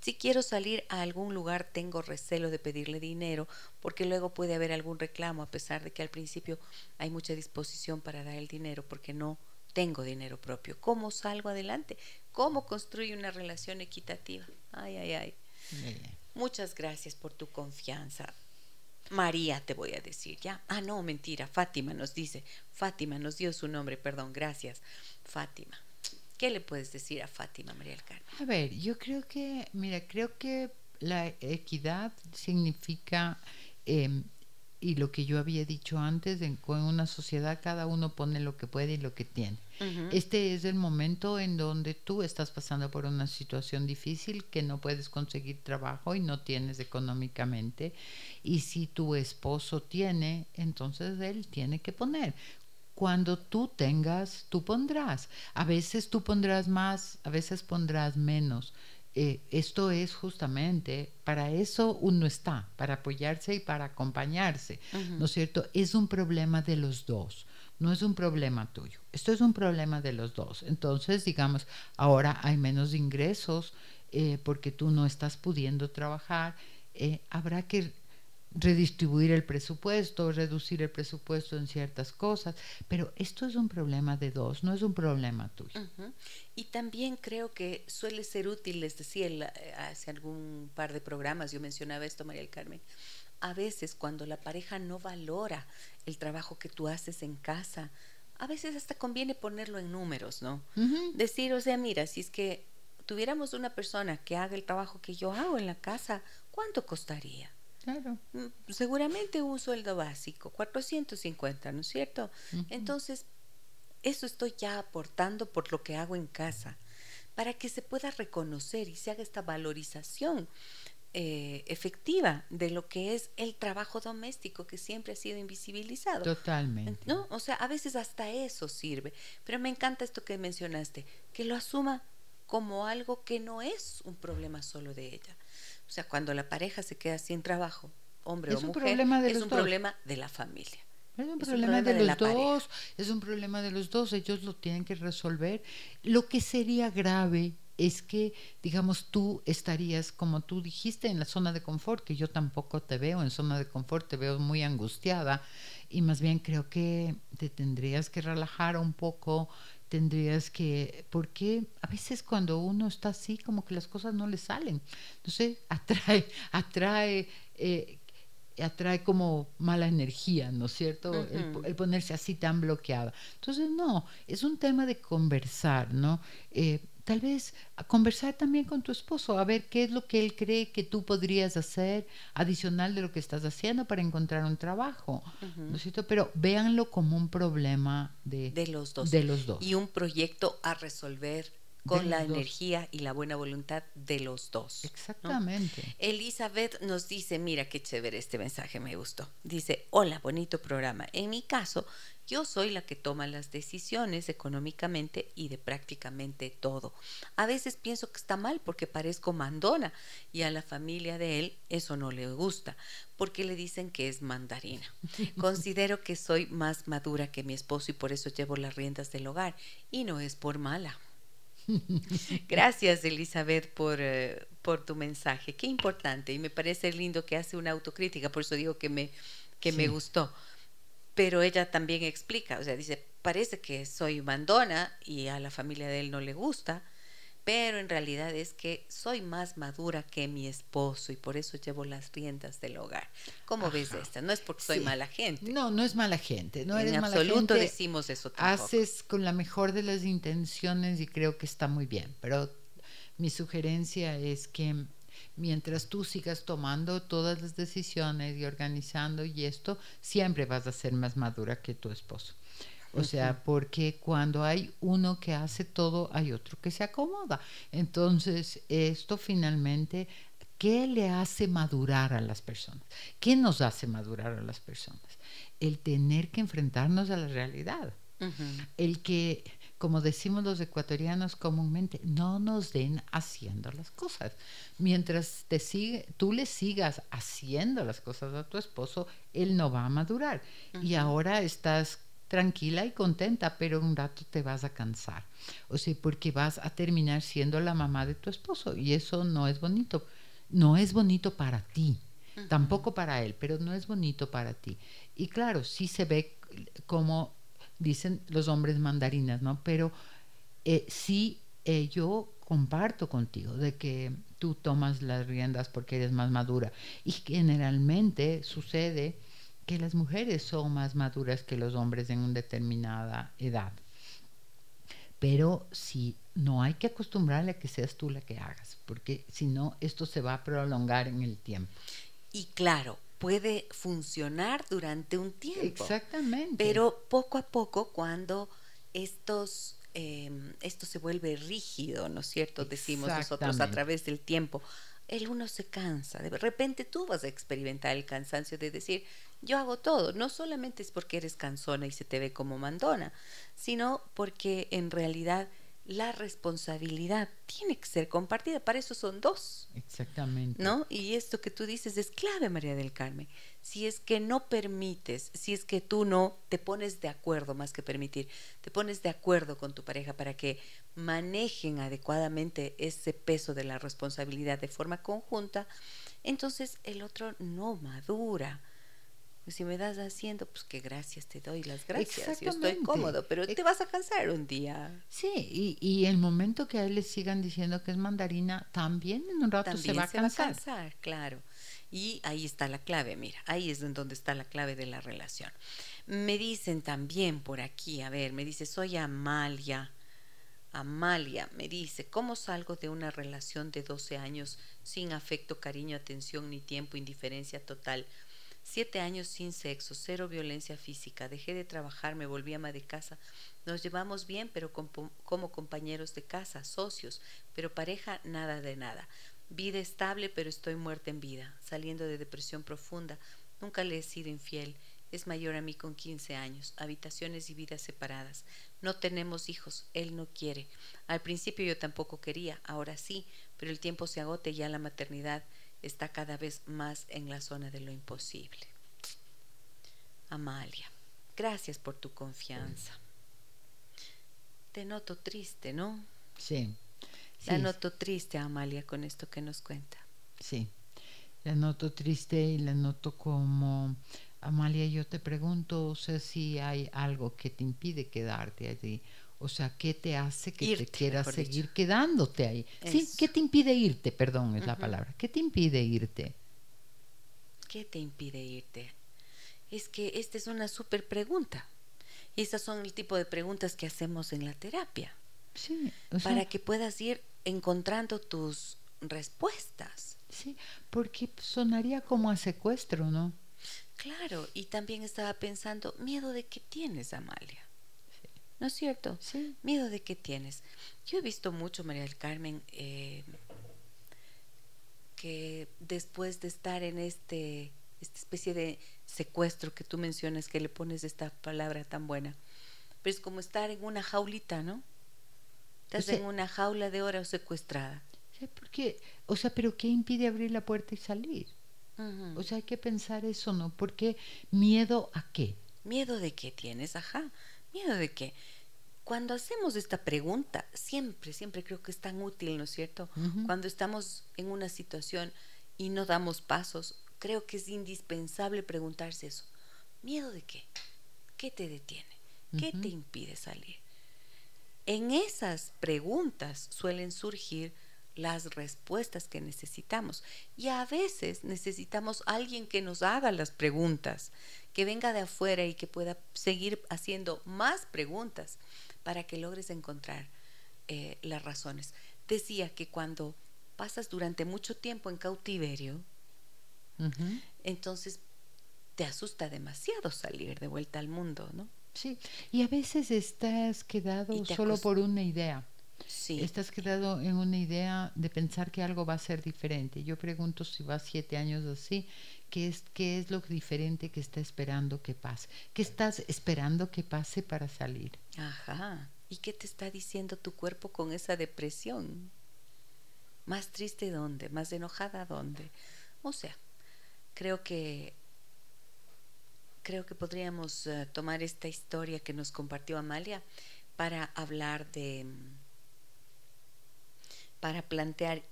Si quiero salir a algún lugar, tengo recelo de pedirle dinero, porque luego puede haber algún reclamo, a pesar de que al principio hay mucha disposición para dar el dinero, porque no tengo dinero propio. ¿Cómo salgo adelante? ¿Cómo construyo una relación equitativa? Ay, ay, ay. Muchas gracias por tu confianza. María, te voy a decir, ¿ya? Ah, no, mentira, Fátima nos dice, Fátima nos dio su nombre, perdón, gracias, Fátima. ¿Qué le puedes decir a Fátima, María del Carmen? A ver, yo creo que, mira, creo que la equidad significa, em, y lo que yo había dicho antes, en, con una sociedad cada uno pone lo que puede y lo que tiene. Este es el momento en donde tú estás pasando por una situación difícil que no puedes conseguir trabajo y no tienes económicamente. Y si tu esposo tiene, entonces él tiene que poner cuando tú tengas, tú pondrás. A veces tú pondrás más, a veces pondrás menos. Eh, esto es justamente, para eso uno está, para apoyarse y para acompañarse, ¿no es cierto? Es un problema de los dos, no es un problema tuyo, esto es un problema de los dos. Entonces, digamos, ahora hay menos ingresos eh, porque tú no estás pudiendo trabajar, eh, habrá que redistribuir el presupuesto, reducir el presupuesto en ciertas cosas, pero esto es un problema de dos, no es un problema tuyo. Y también creo que suele ser útil, les decía eh, hace algún par de programas, yo mencionaba esto, María del Carmen, a veces cuando la pareja no valora el trabajo que tú haces en casa, a veces hasta conviene ponerlo en números, ¿no? Decir, o sea, mira, si es que tuviéramos una persona que haga el trabajo que yo hago en la casa, ¿cuánto costaría? Claro. Mm, seguramente un sueldo básico, 450, ¿no es cierto? Entonces, eso estoy ya aportando por lo que hago en casa, para que se pueda reconocer y se haga esta valorización eh, efectiva de lo que es el trabajo doméstico que siempre ha sido invisibilizado. Totalmente. ¿No? O sea, a veces hasta eso sirve. Pero me encanta esto que mencionaste, que lo asuma como algo que no es un problema solo de ella, o sea, cuando la pareja se queda sin trabajo, hombre o mujer, es un problema de la familia. Es un, problema, de, los dos, es un problema de los dos, ellos lo tienen que resolver. Lo que sería grave es que, digamos, tú estarías, como tú dijiste, en la zona de confort, que yo tampoco te veo en zona de confort, te veo muy angustiada y más bien creo que te tendrías que relajar un poco, tendrías que, porque a veces cuando uno está así, como que las cosas no le salen. Entonces, atrae, atrae, eh, atrae como mala energía, ¿no es cierto? el, ponerse así tan bloqueada. Entonces, no, es un tema de conversar, ¿no? Eh, tal vez a conversar también con tu esposo, a ver qué es lo que él cree que tú podrías hacer adicional de lo que estás haciendo para encontrar un trabajo, ¿no es cierto? Pero véanlo como un problema de, los dos. De los dos. Y un proyecto a resolver con la energía y la buena voluntad de los dos. Exactamente. Elizabeth nos dice, mira qué chévere este mensaje, me gustó. Dice, hola, bonito programa. En mi caso, yo soy la que toma las decisiones económicamente y de prácticamente todo. A veces pienso que está mal porque parezco mandona y a la familia de él eso no le gusta porque le dicen que es mandarina. Considero que soy más madura que mi esposo y por eso llevo las riendas del hogar y no es por mala. Gracias, Elizabeth, por, eh, por tu mensaje. Qué importante. Y me parece lindo que hace una autocrítica, por eso digo que me, que me gustó. Pero ella también explica, o sea, dice, parece que soy mandona y a la familia de él no le gusta, pero en realidad es que soy más madura que mi esposo y por eso llevo las riendas del hogar. ¿Cómo ves Ajá. esta? No es porque soy Sí. mala gente. No, no es mala gente, no en eres mala absoluto gente. decimos eso tampoco. Haces con la mejor de las intenciones y creo que está muy bien, pero mi sugerencia es que mientras tú sigas tomando todas las decisiones y organizando y esto, siempre vas a ser más madura que tu esposo. O sea, porque cuando hay uno que hace todo, hay otro que se acomoda. Entonces, esto finalmente, ¿qué le hace madurar a las personas? ¿Qué nos hace madurar a las personas? El tener que enfrentarnos a la realidad el que, como decimos los ecuatorianos comúnmente, no nos den haciendo las cosas. Mientras te sigue, tú le sigas haciendo las cosas a tu esposo, él no va a madurar. Y ahora estás tranquila y contenta, pero un rato te vas a cansar. O sea, porque vas a terminar siendo la mamá de tu esposo y eso no es bonito. No es bonito para ti, tampoco para él, pero no es bonito para ti. Y claro, sí se ve como dicen los hombres mandarinas, ¿no? Pero eh, sí eh, yo comparto contigo de que tú tomas las riendas porque eres más madura. Y generalmente sucede que las mujeres son más maduras que los hombres en una determinada edad. Pero sí, no hay que acostumbrarle a que seas tú la que hagas, porque si no, esto se va a prolongar en el tiempo. Y claro, puede funcionar durante un tiempo. Exactamente. Pero poco a poco, cuando estos, eh, esto se vuelve rígido, ¿no es cierto? Decimos nosotros a través del tiempo, el uno se cansa. De repente tú vas a experimentar el cansancio de decir, yo hago todo. No solamente es porque eres cansona y se te ve como mandona, sino porque en realidad la responsabilidad tiene que ser compartida. Para eso son dos. Exactamente. ¿no? Y esto que tú dices es clave, María del Carmen. Si es que no permites, si es que tú no te pones de acuerdo, más que permitir, te pones de acuerdo con tu pareja para que manejen adecuadamente ese peso de la responsabilidad de forma conjunta, entonces el otro no madura. Pues Si me das haciendo, pues qué gracias te doy, las gracias. Yo estoy cómodo, pero te vas a cansar un día. Sí, y, y el momento que a él le sigan diciendo que es mandarina, también en un rato también se va a cansar. claro. Y ahí está la clave, mira, ahí es donde está la clave de la relación. Me dicen también por aquí, a ver, me dice, soy Amalia. Amalia me dice, ¿cómo salgo de una relación de 12 años sin afecto, cariño, atención ni tiempo, indiferencia total? Siete años sin sexo, cero violencia física. Dejé de trabajar, me volví ama de casa. Nos llevamos bien, pero como, compañeros de casa, socios, pero pareja nada de nada. Vida estable, pero estoy muerta en vida, saliendo de depresión profunda. Nunca le he sido infiel. Es mayor a mí con 15 años. Habitaciones y vidas separadas. No tenemos hijos. Él no quiere. Al principio yo tampoco quería, ahora sí, pero el tiempo se agota y ya la maternidad está cada vez más en la zona de lo imposible. Amalia, gracias por tu confianza. Te noto triste, ¿no? Sí. Sí, La noto triste, Amalia, con esto que nos cuenta. sí. La noto triste y la noto como, Amalia, yo te pregunto, o sea, si hay algo que te impide quedarte allí. O sea, ¿qué te hace que Irte, te quieras seguir dicho. quedándote ahí? Sí, Eso. ¿qué te impide irte? Perdón, es la palabra. ¿Qué te impide irte? ¿Qué te impide irte? Es que esta es una súper pregunta. Y esas son el tipo de preguntas que hacemos en la terapia, Sí, o sea, para que puedas ir encontrando tus respuestas. sí, porque sonaría como a secuestro, ¿no? Claro, y también estaba pensando, miedo de qué tienes, Amalia. ¿No es cierto? Sí. Miedo de qué tienes. Yo he visto mucho, María del Carmen, eh, que después de estar en este esta especie de secuestro que tú mencionas, que le pones esta palabra tan buena, pero es como estar en una jaulita, ¿no? Estás sea- en una jaula de oro secuestrada. Sí, porque, o sea, pero ¿qué impide abrir la puerta y salir? O sea, hay que pensar eso, ¿no? Porque miedo a qué? ¿Miedo de qué tienes? Ajá. ¿Miedo de qué? cuando hacemos esta pregunta, siempre, siempre creo que es tan útil, ¿no es cierto? Cuando estamos en una situación y no damos pasos, creo que es indispensable preguntarse eso. ¿Miedo de qué? ¿Qué te detiene? ¿Qué te impide salir? En esas preguntas suelen surgir las respuestas que necesitamos. Y a veces necesitamos alguien que nos haga las preguntas, que venga de afuera y que pueda seguir haciendo más preguntas para que logres encontrar eh, las razones. Decía que cuando pasas durante mucho tiempo en cautiverio, entonces te asusta demasiado salir de vuelta al mundo, ¿no? Sí, y a veces estás quedado solo por una idea. Sí. Estás quedado en una idea de pensar que algo va a ser diferente. Yo pregunto si vas siete años así, ¿qué es, qué es lo diferente que está esperando que pase? ¿Qué estás esperando que pase para salir? Ajá. ¿Y qué te está diciendo tu cuerpo con esa depresión? ¿Más triste dónde? ¿Más enojada dónde? O sea, creo que creo que podríamos eh, tomar esta historia que nos compartió Amalia para hablar de para plantear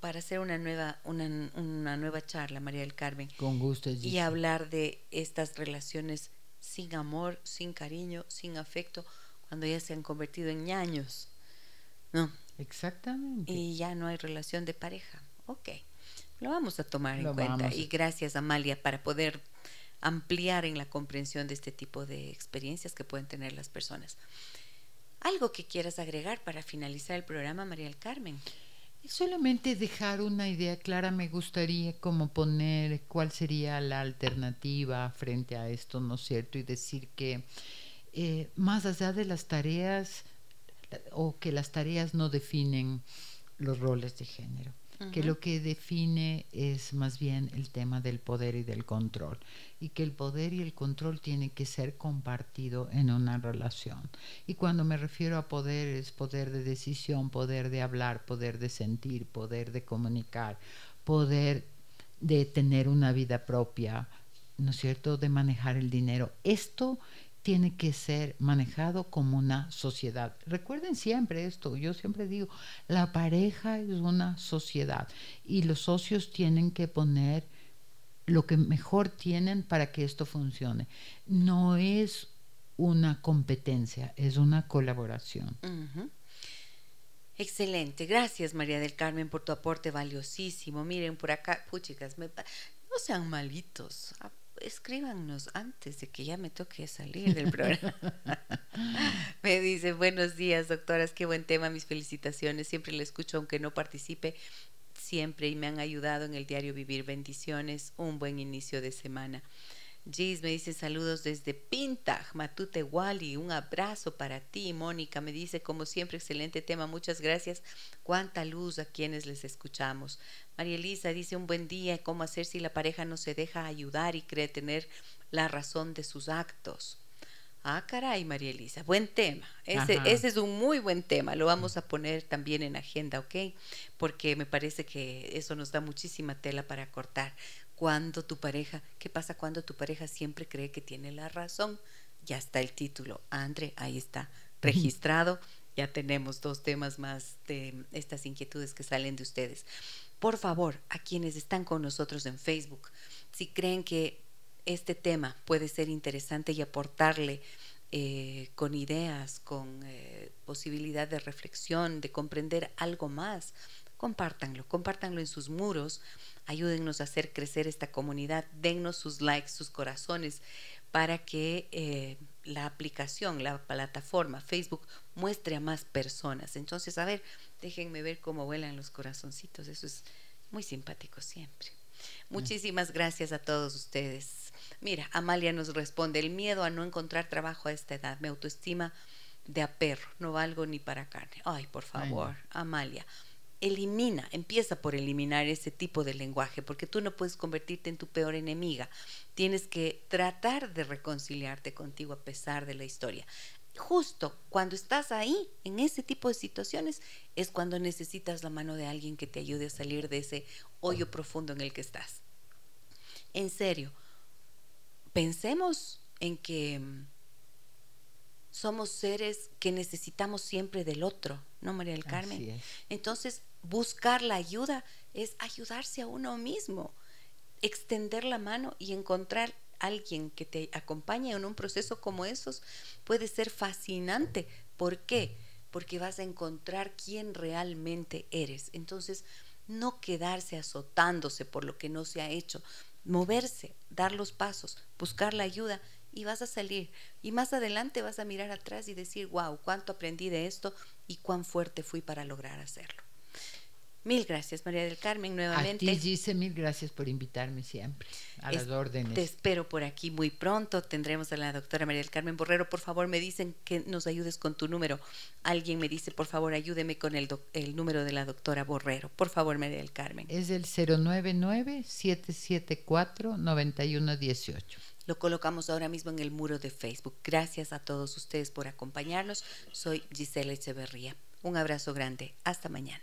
para hacer una nueva una, una nueva charla María del Carmen. Con gusto y hablar de estas relaciones sin amor sin cariño sin afecto cuando ya se han convertido en ñaños no exactamente. Y ya no hay relación de pareja. Ok. Lo vamos a tomar en cuenta. Y gracias, Amalia, para poder ampliar en la comprensión de este tipo de experiencias que pueden tener las personas. ¿Algo que quieras agregar para finalizar el programa, María del Carmen? Solamente dejar una idea clara, me gustaría como poner cuál sería la alternativa frente a esto, ¿no es cierto? Y decir que eh, más allá de las tareas, o que las tareas no definen los roles de género que lo que define es más bien el tema del poder y del control, y que el poder y el control tienen que ser compartido en una relación. Y cuando me refiero a poder es poder de decisión, poder de hablar, poder de sentir, poder de comunicar, poder de tener una vida propia, ¿no es cierto?, de manejar el dinero. Esto tiene que ser manejado como una sociedad. Recuerden siempre esto, yo siempre digo, la pareja es una sociedad y los socios tienen que poner lo que mejor tienen para que esto funcione. No es una competencia, es una colaboración. Excelente, gracias María del Carmen por tu aporte valiosísimo. Miren por acá, puchicas, no sean malitos, escríbanos antes de que ya me toque salir del programa. me dice, buenos días, doctoras, qué buen tema, mis felicitaciones. Siempre le escucho, aunque no participe, siempre y me han ayudado en el diario Vivir. Bendiciones, un buen inicio de semana. Gis me dice saludos desde Pinta, Matute Wally, un abrazo para ti. Mónica me dice, como siempre, excelente tema, muchas gracias. Cuánta luz a quienes les escuchamos. María Elisa dice un buen día, ¿cómo hacer si la pareja no se deja ayudar y cree tener la razón de sus actos? Ah, caray, María Elisa, buen tema. Ese, ese, es un muy buen tema. Lo vamos a poner también en agenda, ¿ok? Porque me parece que eso nos da muchísima tela para cortar. Cuando tu pareja, ¿qué pasa cuando tu pareja siempre cree que tiene la razón? Ya está el título. Andre, ahí está registrado. Ya tenemos dos temas más de estas inquietudes que salen de ustedes. Por favor, a quienes están con nosotros en Facebook, si creen que este tema puede ser interesante y aportarle eh, con ideas, con eh, posibilidad de reflexión, de comprender algo más, compártanlo, compártanlo en sus muros, ayúdennos a hacer crecer esta comunidad, dennos sus likes, sus corazones, para que eh, la aplicación, la plataforma Facebook muestre a más personas. Entonces, a ver, déjenme ver cómo vuelan los corazoncitos, eso es muy simpático siempre. Muchísimas gracias a todos ustedes. Mira, Amalia nos responde, el miedo a no encontrar trabajo a esta edad, me autoestima de a perro, no valgo ni para carne. Ay, por favor, Amalia elimina, empieza por eliminar ese tipo de lenguaje, porque tú no puedes convertirte en tu peor enemiga. Tienes que tratar de reconciliarte contigo a pesar de la historia. Justo cuando estás ahí, en ese tipo de situaciones, es cuando necesitas la mano de alguien que te ayude a salir de ese hoyo profundo en el que estás. En serio, pensemos en que mm, somos seres que necesitamos siempre del otro, ¿no, María del Carmen? Entonces, buscar la ayuda es ayudarse a uno mismo, extender la mano y encontrar alguien que te acompañe en un proceso como esos puede ser fascinante. ¿Por qué? Porque vas a encontrar quién realmente eres. Entonces, no quedarse azotándose por lo que no se ha hecho, moverse, dar los pasos, buscar la ayuda y vas a salir. Y más adelante vas a mirar atrás y decir, wow, cuánto aprendí de esto y cuán fuerte fui para lograr hacerlo. Mil gracias, María del Carmen, nuevamente. A ti, Gise, mil gracias por invitarme siempre, a las órdenes. Te espero por aquí muy pronto. Tendremos a la doctora María del Carmen Borrero. Por favor, me dicen que nos ayudes con tu número. Alguien me dice, por favor, ayúdeme con el, el número de la doctora Borrero. Por favor, María del Carmen. Es el 099-774-9118. Lo colocamos ahora mismo en el muro de Facebook. Gracias a todos ustedes por acompañarnos. Soy Gisela Echeverría. Un abrazo grande. Hasta mañana.